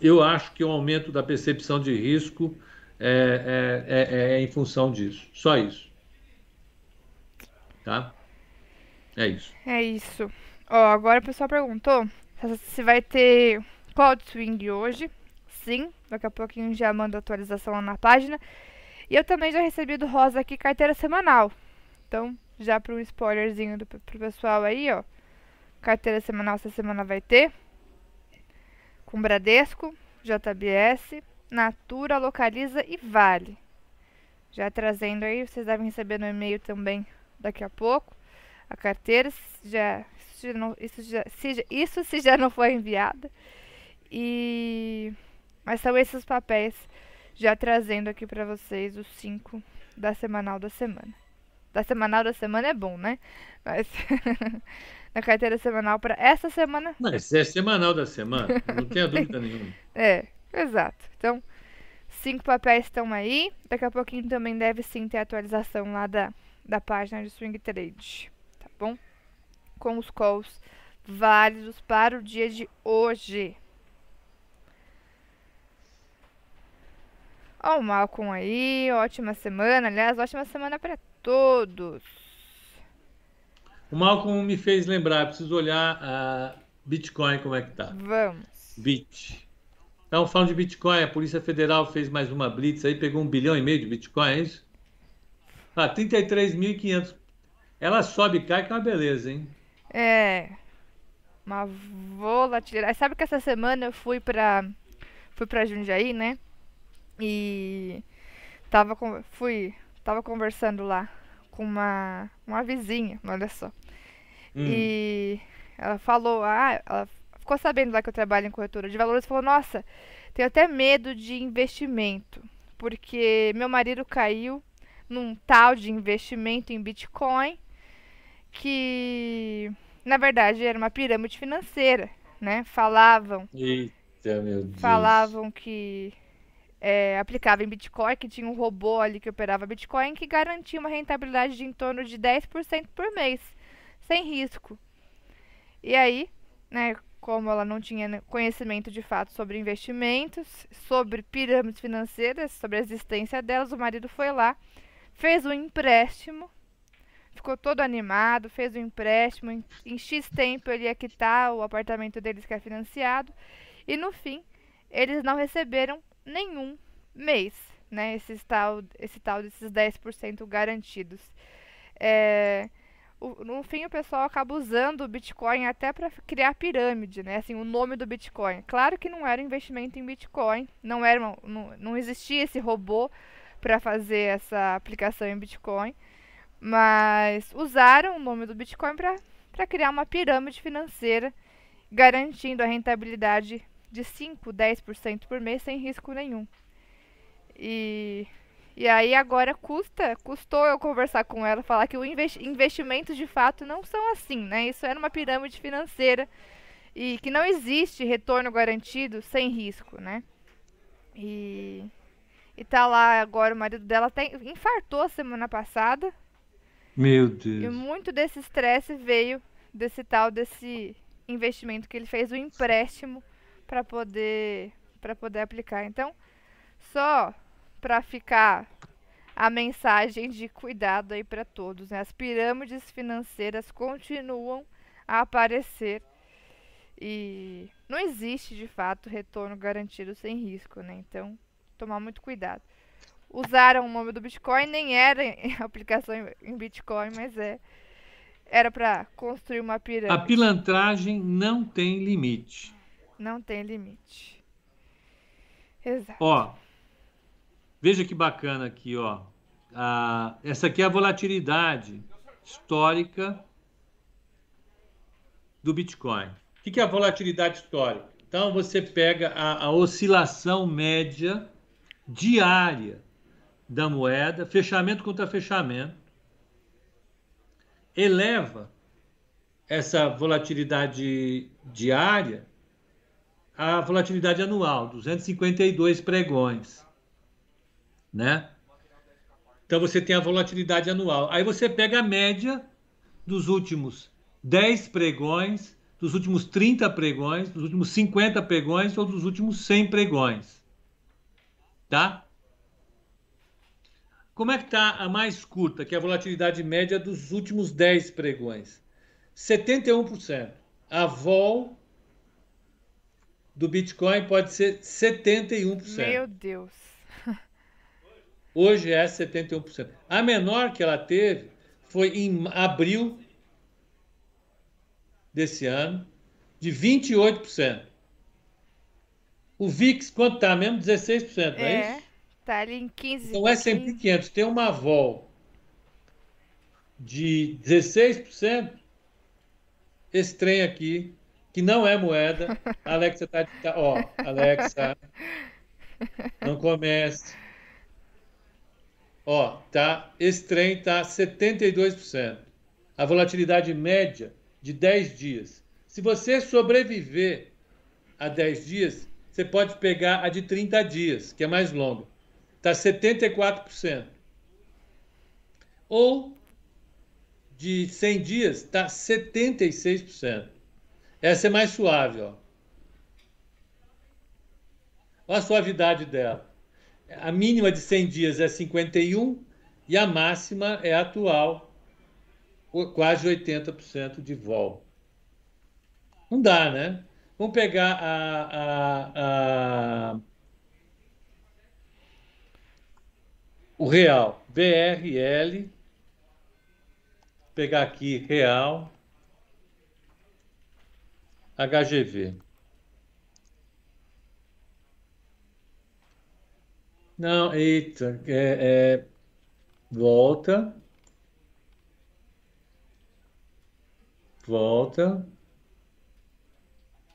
eu acho que o aumento da percepção de risco é, é, é, é em função disso. Só isso. Tá? É isso. É isso. Ó, agora o pessoal perguntou se vai ter Cloud Swing hoje. Sim, daqui a pouquinho já manda atualização lá na página. E eu também já recebi do Rosa aqui carteira semanal. Então, já para um spoilerzinho do, pro pessoal aí, ó. Carteira semanal essa semana vai ter. Com Bradesco, JBS, Natura, Localiza e Vale. Já trazendo aí, vocês devem receber no e-mail também daqui a pouco. A carteira, já, isso, já não, isso, já, se, isso se já não foi enviada. E mas são esses papéis já trazendo aqui para vocês os cinco da semanal da semana. Da semanal da semana é bom, né? Mas <laughs> na carteira semanal para essa semana. Mas é semanal da semana, <laughs> não tenha dúvida nenhuma. É, exato. Então, cinco papéis estão aí. Daqui a pouquinho também deve sim ter atualização lá da, da página de Swing Trade. Tá bom? Com os calls válidos para o dia de hoje. Ó, o Malcolm aí, ótima semana. Aliás, ótima semana para todos. O Malcolm me fez lembrar, preciso olhar a Bitcoin como é que tá. Vamos. Bit. Então, falando de Bitcoin, a Polícia Federal fez mais uma blitz aí, pegou um bilhão e meio de Bitcoin, é isso? Ah, 33.500. Ela sobe e cai, que é uma beleza, hein? É. Uma volatilidade. Sabe que essa semana eu fui pra, fui pra Jundiaí, né? E tava, com, fui, tava conversando lá com uma, uma vizinha, olha só. Hum. E ela falou, ah, ela ficou sabendo lá que eu trabalho em corretora de valores e falou, nossa, tenho até medo de investimento, porque meu marido caiu num tal de investimento em Bitcoin que na verdade era uma pirâmide financeira, né? Falavam. Eita, meu Deus. Falavam que é, aplicava em Bitcoin, que tinha um robô ali que operava Bitcoin, que garantia uma rentabilidade de em torno de 10% por mês, sem risco. E aí, né, como ela não tinha conhecimento de fato sobre investimentos, sobre pirâmides financeiras, sobre a existência delas, o marido foi lá, fez um empréstimo, ficou todo animado, fez um empréstimo, em, em X tempo ele ia quitar o apartamento deles que é financiado, e no fim, eles não receberam nenhum mês, né? Esse tal, esse tal desses 10% garantidos. É, o, no fim, o pessoal acaba usando o Bitcoin até para criar pirâmide, né? Assim, o nome do Bitcoin. Claro que não era investimento em Bitcoin, não, era, não, não existia esse robô para fazer essa aplicação em Bitcoin, mas usaram o nome do Bitcoin para criar uma pirâmide financeira, garantindo a rentabilidade de 5, 10% por mês sem risco nenhum. E, e aí agora custa, custou eu conversar com ela, falar que o investi investimentos de fato não são assim, né? Isso era uma pirâmide financeira e que não existe retorno garantido sem risco, né? E, e tá lá agora o marido dela tem, infartou semana passada. Meu Deus. E muito desse estresse veio desse tal desse investimento que ele fez o empréstimo para poder para poder aplicar. Então, só para ficar a mensagem de cuidado aí para todos, né? As pirâmides financeiras continuam a aparecer e não existe de fato retorno garantido sem risco, né? Então, tomar muito cuidado. Usaram o nome do Bitcoin, nem era aplicação em Bitcoin, mas é era para construir uma pirâmide. A pilantragem não tem limite. Não tem limite. Exato. Ó, veja que bacana aqui, ó. Ah, essa aqui é a volatilidade histórica do Bitcoin. O que é a volatilidade histórica? Então, você pega a, a oscilação média diária da moeda, fechamento contra fechamento, eleva essa volatilidade diária a volatilidade anual, 252 pregões, né? Então você tem a volatilidade anual. Aí você pega a média dos últimos 10 pregões, dos últimos 30 pregões, dos últimos 50 pregões ou dos últimos 100 pregões. Tá? Como é que está a mais curta, que é a volatilidade média dos últimos 10 pregões? 71%. A vol do Bitcoin pode ser 71%. Meu Deus. <laughs> Hoje é 71%. A menor que ela teve foi em abril desse ano, de 28%. O VIX, quanto está mesmo? 16%, não é, É, isso? tá ali em 15. Então, o S&P 500 tem uma vol de 16%, esse trem aqui, que não é moeda, a Alexa está... Tá, ó, Alexa, não comece. Ó, tá, esse trem está 72%. A volatilidade média de 10 dias. Se você sobreviver a 10 dias, você pode pegar a de 30 dias, que é mais longa. Está 74%. Ou de 100 dias, está 76%. Essa é mais suave, ó. Olha a suavidade dela. A mínima de 100 dias é 51 e a máxima é atual, quase 80% de vol. Não dá, né? Vamos pegar a, a, a, o real, BRL, pegar aqui real, HGV. Não, eita, é, é, volta, volta,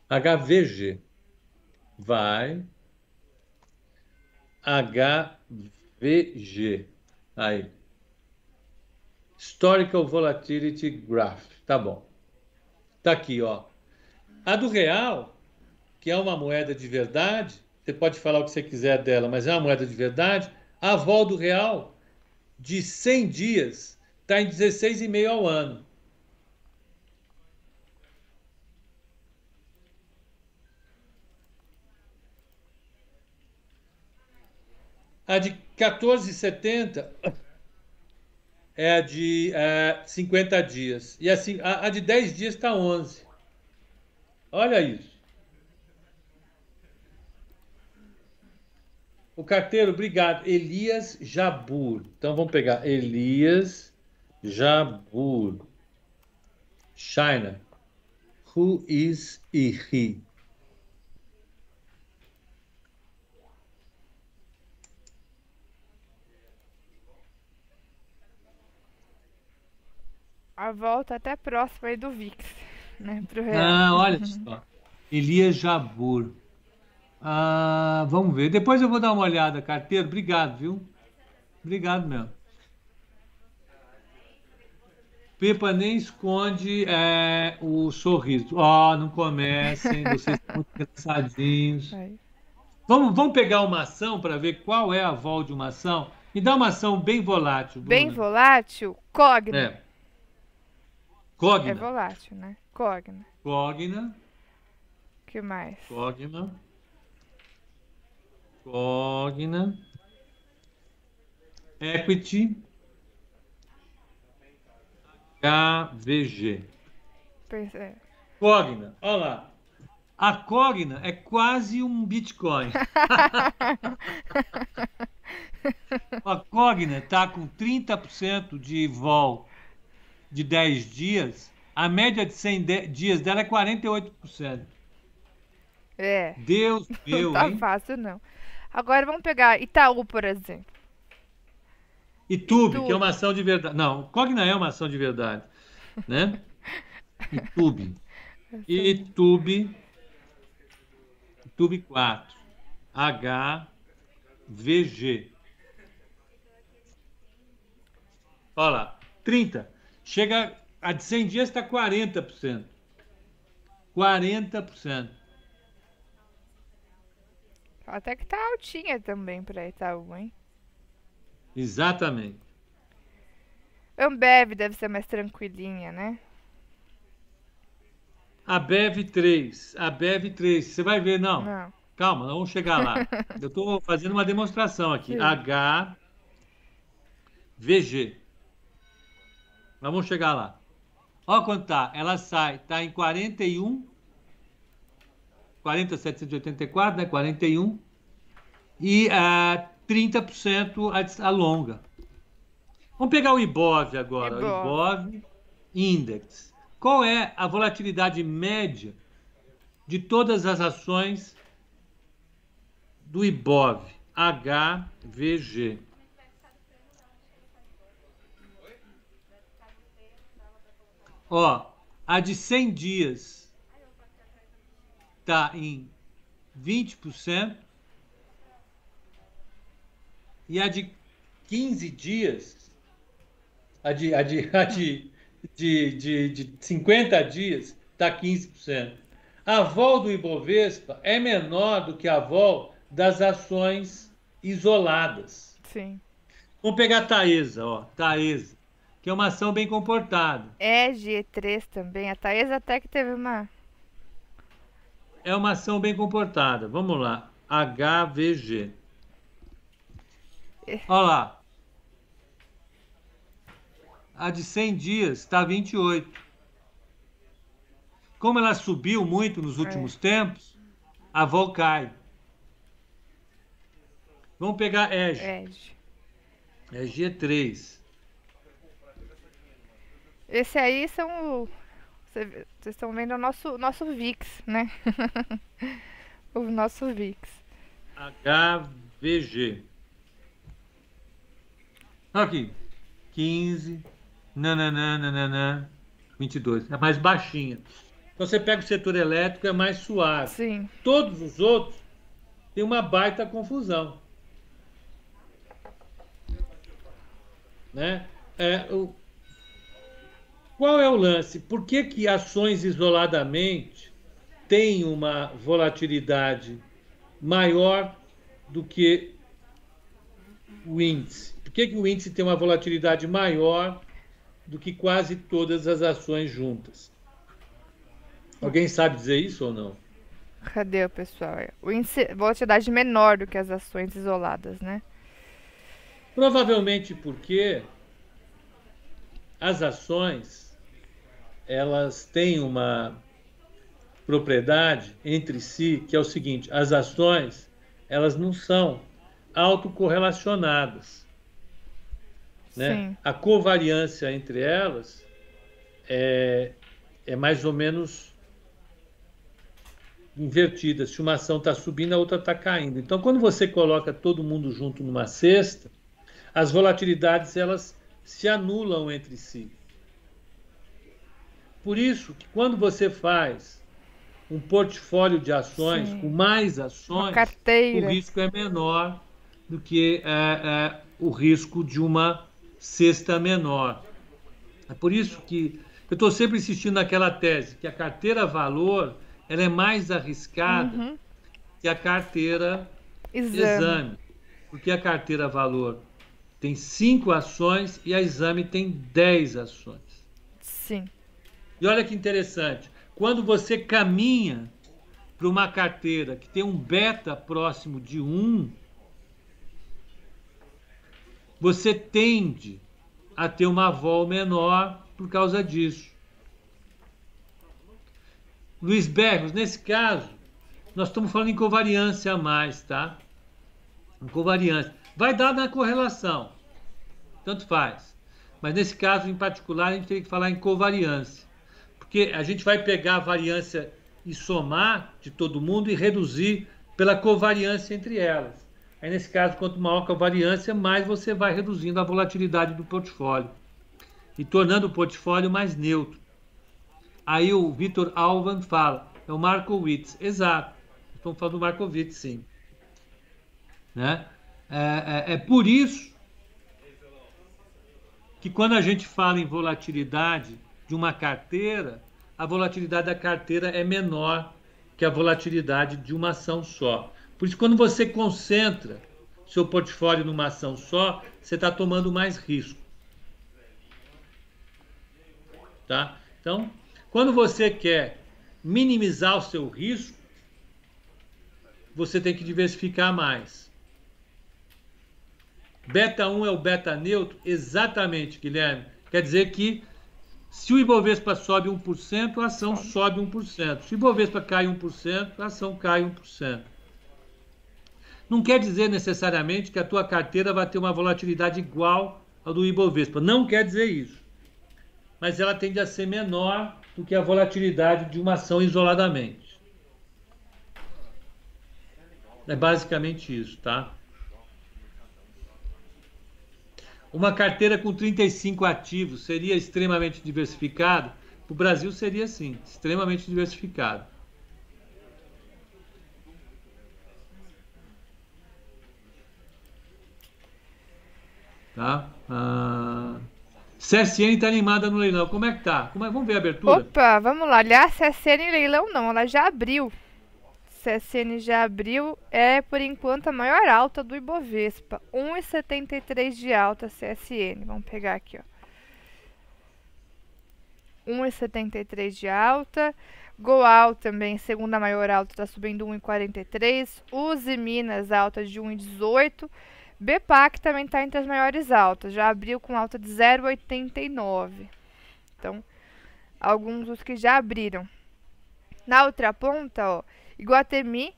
HVG, vai, HVG, aí, Historical Volatility Graph, tá bom. Tá aqui, ó. A do real, que é uma moeda de verdade, você pode falar o que você quiser dela, mas é uma moeda de verdade, a vol do real de 100 dias está em 16,5 ao ano. A de 14,70 é a de é, 50 dias. E assim, a, a de 10 dias está 11. Olha isso. O carteiro, obrigado. Elias Jabur. Então vamos pegar Elias Jabur. China. Who is he? A volta até próxima aí do VIX, né? Pro real. Ah, olha só. Elias Jabur. Ah, vamos ver. Depois eu vou dar uma olhada, carteiro. Obrigado, viu? Obrigado mesmo. Pepa nem esconde é, o sorriso. Ó, não comecem, <laughs> vocês engraçadinhos. Aí. Vamos, vamos pegar uma ação para ver qual é a vol de uma ação? E dá uma ação bem volátil. Bem Bruna. volátil, Cogna. É. É Cogna. volátil, né? Cogna. Cogna. que mais? Cogna. Cogna. Equity. HVG. Pois é. Cogna, olha lá. A Cogna é quase um Bitcoin. <laughs> a Cogna está com 30% de vol de 10 dias. A média de 100 de- dias dela é 48%. É. Deus <laughs> meu, não tá hein? fácil, não. Agora vamos pegar Itaú, por exemplo. YouTube, Itube. que é uma ação de verdade. Não, Cogna é uma ação de verdade, né? <laughs> YouTube. YouTube. YouTube 4. HVG. Olha lá, 30. Chega a de 100 dias está 40%. 40%. Até que tá altinha também pra Itaú, hein? Exatamente. Ambev deve ser mais tranquilinha, né? A BEV 3. A BEV 3. Você vai ver, não. Não. Calma, nós vamos chegar lá. <laughs> Eu estou fazendo uma demonstração aqui. Sim. H VG. Mas vamos chegar lá. Olha quanto tá. Ela sai, tá em 41, 40,784, né? 41. E uh, 30% a, a longa. Vamos pegar o IBOV agora. Ibov. O IBOV Index. Qual é a volatilidade média de todas as ações do IBOV? HVG. Ó, a de 100 dias está em 20% e a de 15 dias, a de, a de, a de, de, de, de 50 dias está 15%. A vol do Ibovespa é menor do que a vol das ações isoladas. Sim. Vamos pegar a Taesa, ó, Taesa que é uma ação bem comportada. É G3 também. A Thaís até que teve uma. É uma ação bem comportada. Vamos lá. HVG. É. Olha lá. A de 100 dias está 28. Como ela subiu muito nos últimos é. tempos, a vol cai. Vamos pegar EG. EG. É G3. Esse aí são. Vocês estão vendo o nosso, nosso VIX, né? <laughs> o nosso VIX. HVG. Aqui. 15. Nananana. 22. É mais baixinha. Então você pega o setor elétrico, é mais suave. Sim. Todos os outros têm uma baita confusão. Né? É, o, qual é o lance? Por que, que ações isoladamente têm uma volatilidade maior do que o índice? Por que, que o índice tem uma volatilidade maior do que quase todas as ações juntas? Alguém sabe dizer isso ou não? Cadê o pessoal? O índice volatilidade menor do que as ações isoladas, né? Provavelmente porque as ações elas têm uma propriedade entre si que é o seguinte: as ações elas não são autocorrelacionadas. Né? A covariância entre elas é, é mais ou menos invertida. Se uma ação está subindo, a outra está caindo. Então, quando você coloca todo mundo junto numa cesta, as volatilidades elas se anulam entre si. Por isso que quando você faz um portfólio de ações Sim. com mais ações, o risco é menor do que é, é, o risco de uma cesta menor. É por isso que eu estou sempre insistindo naquela tese que a carteira valor ela é mais arriscada uhum. que a carteira exame. exame. Porque a carteira valor tem cinco ações e a exame tem dez ações. Sim. E olha que interessante, quando você caminha para uma carteira que tem um beta próximo de 1, você tende a ter uma vol menor por causa disso. Luiz Bergos, nesse caso, nós estamos falando em covariância a mais, tá? Em covariância. Vai dar na correlação, tanto faz. Mas nesse caso em particular, a gente tem que falar em covariância porque a gente vai pegar a variância e somar de todo mundo e reduzir pela covariância entre elas. Aí, nesse caso, quanto maior a covariância, mais você vai reduzindo a volatilidade do portfólio e tornando o portfólio mais neutro. Aí o Vitor Alvan fala, é o Markowitz. Exato, estamos falando do Markowitz, sim. Né? É, é, é por isso que quando a gente fala em volatilidade de uma carteira, a volatilidade da carteira é menor que a volatilidade de uma ação só. Por isso, quando você concentra seu portfólio numa ação só, você está tomando mais risco. Tá? Então, quando você quer minimizar o seu risco, você tem que diversificar mais. Beta 1 é o beta neutro? Exatamente, Guilherme. Quer dizer que se o Ibovespa sobe 1%, a ação sobe 1%. Se o Ibovespa cai 1%, a ação cai 1%. Não quer dizer necessariamente que a tua carteira vai ter uma volatilidade igual ao do Ibovespa. Não quer dizer isso. Mas ela tende a ser menor do que a volatilidade de uma ação isoladamente. É basicamente isso, tá? Uma carteira com 35 ativos seria extremamente diversificada? O Brasil seria sim, extremamente diversificado. Tá? Ah, CSN está animada no leilão. Como é que tá? Como é? Vamos ver a abertura? Opa, vamos lá. Aliás, CSN leilão não, ela já abriu. CSN já abriu, é por enquanto a maior alta do Ibovespa, 1,73 de alta CSN. Vamos pegar aqui, ó. 1,73 de alta. Goal também, segunda maior alta, está subindo 1,43. Uzi Minas, alta de 1,18. BPAC também está entre as maiores altas, já abriu com alta de 0,89. Então, alguns dos que já abriram. Na outra ponta, ó, Iguatemi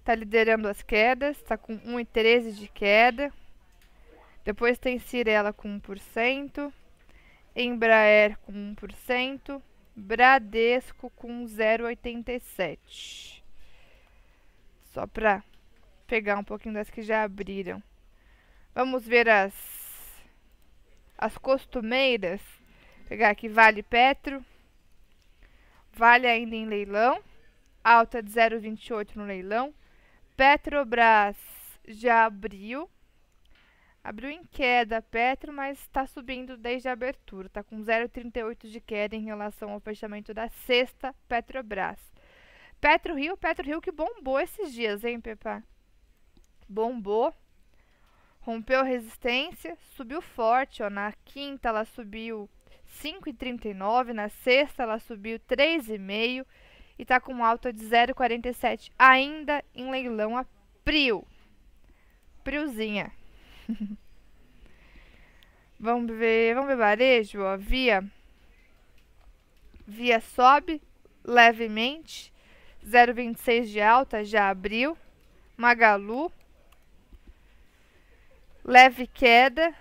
está liderando as quedas, está com 1,13 de queda. Depois tem Cirela com 1%, Embraer com 1%, Bradesco com 0,87. Só para pegar um pouquinho das que já abriram. Vamos ver as as costumeiras. Pegar aqui Vale Petro. Vale ainda em leilão alta de 0,28 no leilão. Petrobras já abriu. Abriu em queda Petro, mas está subindo desde a abertura. Está com 0,38 de queda em relação ao fechamento da sexta Petrobras. Petro Rio, Petro Rio que bombou esses dias, hein, Pepa? Bombou. Rompeu resistência, subiu forte, ó. Na quinta ela subiu 5,39, na sexta ela subiu 3,5 e está com alta de 0,47 ainda em leilão a Prio. Priozinha. <laughs> vamos ver, vamos ver varejo, ó, Via. Via sobe levemente, 0,26 de alta, já abriu. Magalu leve queda,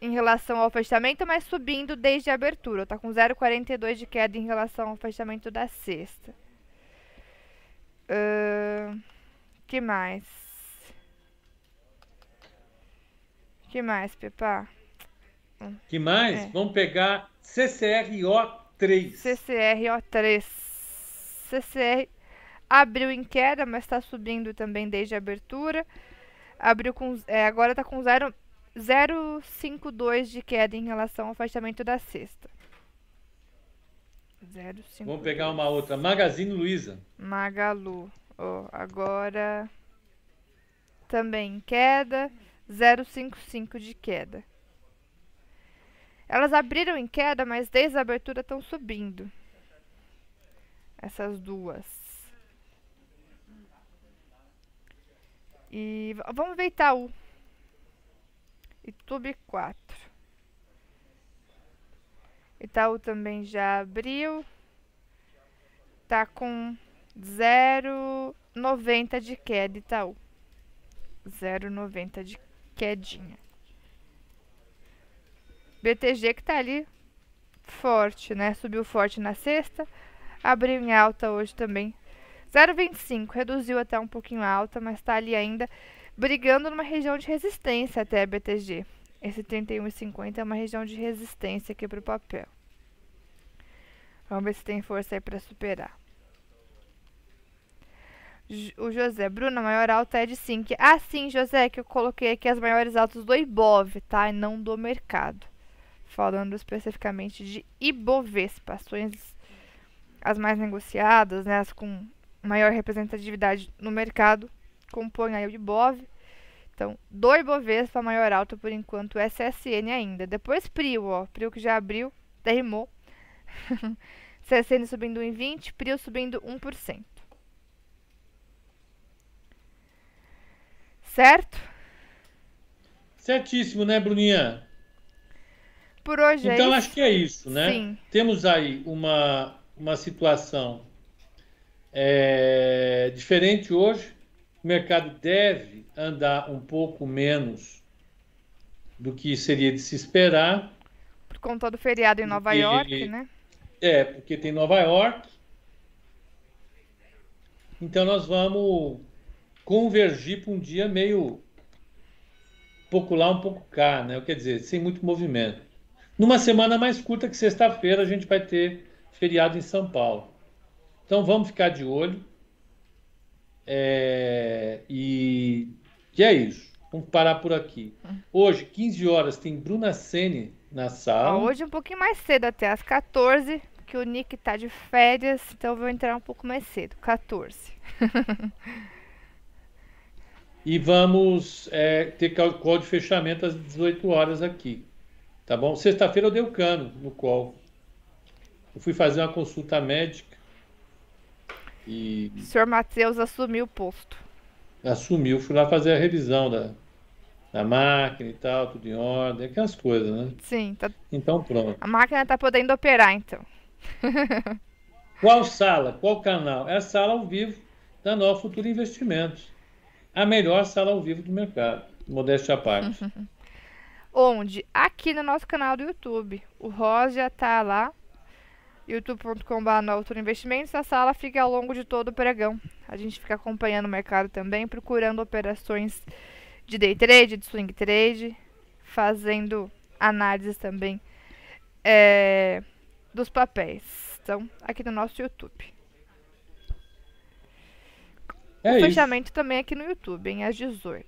em relação ao fechamento, mas subindo desde a abertura. Está com 0,42 de queda em relação ao fechamento da sexta. Uh, que mais? Que mais, Pepa? Que mais? É. Vamos pegar CCRO3. CCRO3. CCR abriu em queda, mas está subindo também desde a abertura. Abriu com, é, agora está com 0 0,52 de queda em relação ao afastamento da sexta. 0,52. Vamos pegar uma outra. Magazine Luiza. Magalu. Oh, agora também em queda. 0,55 de queda. Elas abriram em queda, mas desde a abertura estão subindo. Essas duas. E vamos ver Itaú. YouTube 4. Itaú também já abriu. Tá com 0,90 de queda Itaú. 0,90 de quedinha. BTG que tá ali forte, né? Subiu forte na sexta, abriu em alta hoje também. 0,25, reduziu até um pouquinho alta, mas tá ali ainda brigando numa região de resistência até a BTG. Esse 31,50 é uma região de resistência aqui para o papel. Vamos ver se tem força aí para superar. O José, Bruna, a maior alta é de 5. Ah, sim, José, que eu coloquei aqui as maiores altas do Ibov, tá? E não do mercado. Falando especificamente de Ibovespa, ações as mais negociadas, né? As com maior representatividade no mercado compõe aí o Ibov. Então, do Ibovespa, maior alta por enquanto, SSN ainda. Depois Prio, ó. Prio que já abriu, derrimou. CSN <laughs> subindo 1,20, Prio subindo 1%. Certo? Certíssimo, né, Bruninha? Por hoje então, é isso. acho que é isso, né? Sim. Temos aí uma, uma situação é, diferente hoje. O mercado deve andar um pouco menos do que seria de se esperar. Por conta do feriado em Nova Porque- York, né? É, porque tem Nova York. Então nós vamos convergir para um dia meio pouco lá, um pouco cá, né? Quer dizer, sem muito movimento. Numa semana mais curta que sexta-feira, a gente vai ter feriado em São Paulo. Então vamos ficar de olho. É, e, e é isso. Vamos parar por aqui. Hoje, 15 horas, tem Bruna Sene na sala. hoje um pouquinho mais cedo, até às 14, que o Nick tá de férias, então eu vou entrar um pouco mais cedo, 14. E vamos é, ter cal- call de fechamento às 18 horas aqui. Tá bom? Sexta-feira eu dei o cano no call. Eu fui fazer uma consulta médica e O senhor Matheus assumiu o posto. assumiu. Fui lá fazer a revisão da, da máquina e tal, tudo em ordem, aquelas coisas, né? Sim, tá- Então pronto. a máquina tá podendo operar, então. <laughs> Qual sala? Qual canal? É a sala ao vivo da Nova Futura Investimentos. A melhor sala ao vivo do mercado. Modéstia à parte. <laughs> Onde? Aqui no nosso canal do YouTube. O Ross já tá lá. youtube.com.br Investimentos. A sala fica ao longo de todo o pregão. A gente fica acompanhando o mercado também, procurando operações de day trade, de swing trade, fazendo análises também é, dos papéis. Então, aqui no nosso YouTube. É o isso. fechamento também aqui no YouTube, hein, às 18.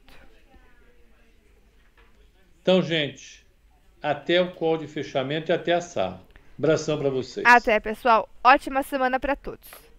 Então, gente, até o call de fechamento e até a sala. Abração para vocês. Até, pessoal. Ótima semana para todos.